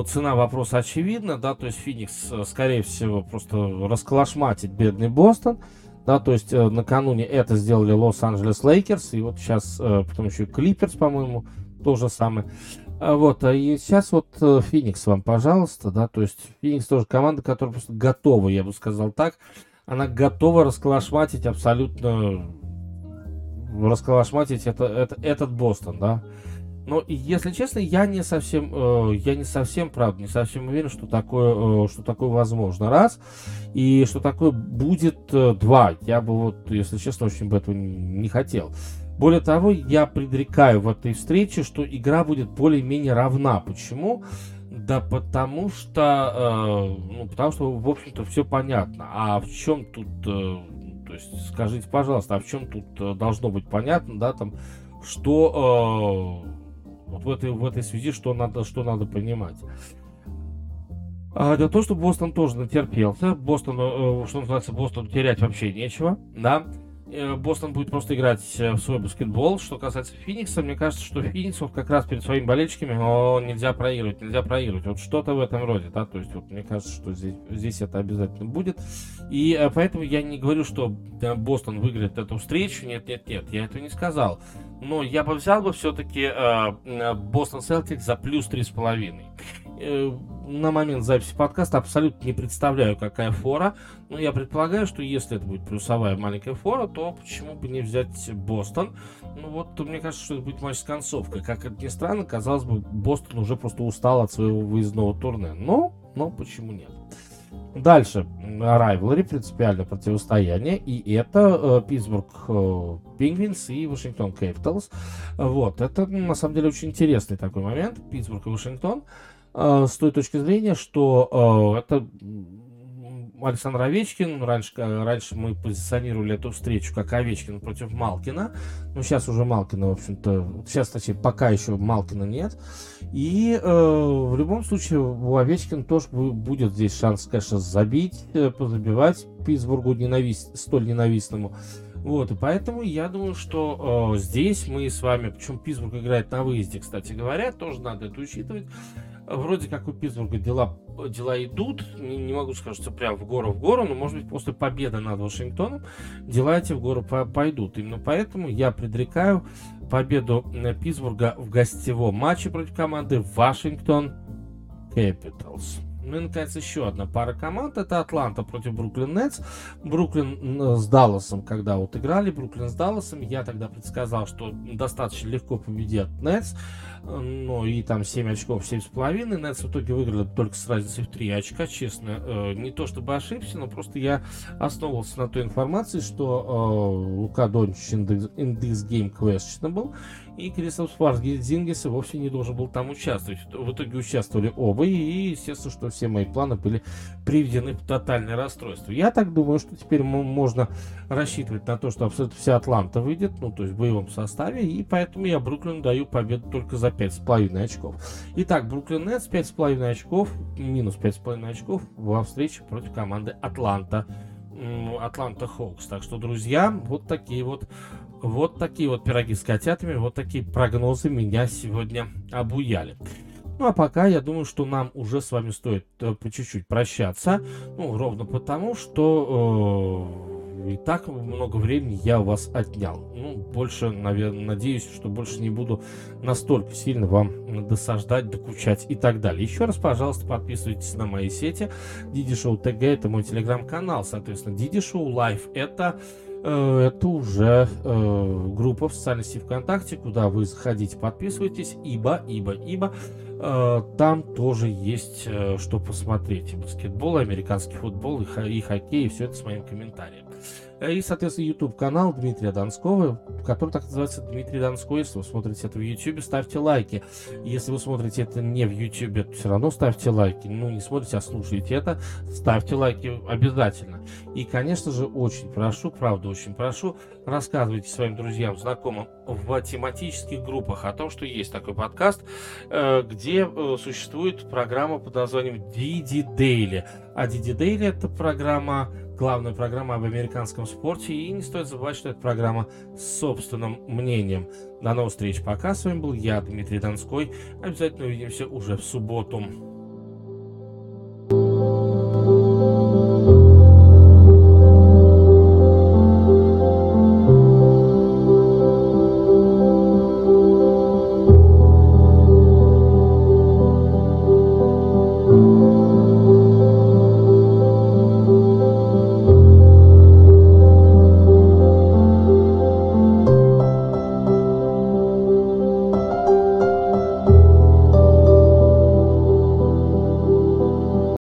цена вопроса очевидна, да, то есть Феникс, скорее всего, просто расколошматит бедный Бостон, да, то есть э, накануне это сделали Лос-Анджелес Лейкерс, и вот сейчас, потом еще и Клиперс, по-моему, то же самое. А вот, а и сейчас вот Феникс вам, пожалуйста, да, то есть Феникс тоже команда, которая просто готова, я бы сказал так, она готова расколошматить абсолютно, расколошматить это, это, этот Бостон, да, но, если честно, я не совсем, э, я не совсем, правда, не совсем уверен, что такое, э, что такое возможно, раз, и что такое будет, э, два. Я бы вот, если честно, очень бы этого не хотел. Более того, я предрекаю в этой встрече, что игра будет более-менее равна. Почему? Да потому что, э, ну, потому что, в общем-то, все понятно. А в чем тут, э, то есть, скажите, пожалуйста, а в чем тут э, должно быть понятно, да, там, что э, вот в этой, в этой связи что надо, что надо понимать. А, для того, чтобы Бостон тоже натерпелся. Бостон, э, что называется, Бостон терять вообще нечего, да. Э, Бостон будет просто играть э, в свой баскетбол. Что касается Феникса, мне кажется, что Феникс вот как раз перед своими болельщиками о, нельзя проигрывать, нельзя проигрывать. Вот что-то в этом роде, да, то есть вот мне кажется, что здесь, здесь это обязательно будет. И поэтому я не говорю, что Бостон выиграет эту встречу, нет, нет, нет, я этого не сказал. Но я бы взял бы все-таки э, Бостон Селтик за плюс 3,5. Э, на момент записи подкаста абсолютно не представляю, какая фора. Но я предполагаю, что если это будет плюсовая маленькая фора, то почему бы не взять Бостон? Ну вот, мне кажется, что это будет матч с концовкой. Как это ни странно, казалось бы, Бостон уже просто устал от своего выездного турне. Но, но почему нет? Дальше. Райвлери, принципиальное противостояние. И это э, Питтсбург Пингвинс и Вашингтон Кэпиталс. Вот. Это, на самом деле, очень интересный такой момент. Питтсбург и Вашингтон. Э, с той точки зрения, что э, это Александр Овечкин. Раньше, раньше мы позиционировали эту встречу как Овечкин против Малкина. Ну, сейчас уже Малкина, в общем-то, сейчас, точнее, пока еще Малкина нет. И э, в любом случае у Овечкина тоже будет здесь шанс, конечно, забить, э, позабивать Питтсбургу ненавист, столь ненавистному. Вот, и поэтому я думаю, что э, здесь мы с вами, причем Питтсбург играет на выезде, кстати говоря, тоже надо это учитывать вроде как у Питтсбурга дела, дела идут, не, не могу сказать, что прям в гору в гору, но может быть после победы над Вашингтоном дела эти в гору по пойдут. Именно поэтому я предрекаю победу э, Питтсбурга в гостевом матче против команды Вашингтон Capitals. Ну и, наконец, еще одна пара команд. Это Атланта против Бруклин Нетс. Бруклин с Далласом, когда вот играли, Бруклин с Далласом, я тогда предсказал, что достаточно легко победят Нетс. Ну и там 7 очков, 7,5. Нетс в итоге выиграли только с разницей в 3 очка, честно. Э, не то чтобы ошибся, но просто я основывался на той информации, что э, Лука Дончич this game questionable. И Кристоф Сварзингис вовсе не должен был там участвовать. В итоге участвовали оба, и естественно, что все мои планы были приведены в тотальное расстройство. Я так думаю, что теперь можно рассчитывать на то, что абсолютно вся Атланта выйдет, ну, то есть в боевом составе, и поэтому я Бруклину даю победу только за 5,5 очков. Итак, Бруклин Нетс 5,5 очков, минус 5,5 очков во встрече против команды Атланта. Атланта Хоукс. Так что, друзья, вот такие вот вот такие вот пироги с котятами, вот такие прогнозы меня сегодня обуяли. Ну а пока я думаю, что нам уже с вами стоит э, по чуть-чуть прощаться. Ну, ровно потому, что э, и так много времени я вас отнял. Ну, больше, наверное, надеюсь, что больше не буду настолько сильно вам досаждать, докучать и так далее. Еще раз, пожалуйста, подписывайтесь на мои сети. Диди Шоу ТГ это мой телеграм-канал. Соответственно, Диди Шоу Лайв это Э, это уже э, группа в социальной сети ВКонтакте, куда вы заходите, подписывайтесь, ибо, ибо, ибо э, там тоже есть э, что посмотреть. И баскетбол, и американский футбол, и, и хоккей, и все это с моим комментарием. Э, и, соответственно, YouTube канал Дмитрия Донского, который так называется Дмитрий Донской. Если вы смотрите это в YouTube, ставьте лайки. Если вы смотрите это не в YouTube, то все равно ставьте лайки. Ну, не смотрите, а слушаете это, ставьте лайки обязательно. И, конечно же, очень прошу, правда, очень прошу, рассказывайте своим друзьям, знакомым в тематических группах о том, что есть такой подкаст, э, где э, существует программа под названием Didi Daily. А Didi Daily это программа Главная программа об американском спорте. И не стоит забывать, что это программа с собственным мнением. До новых встреч. Пока. С вами был я, Дмитрий Донской. Обязательно увидимся уже в субботу.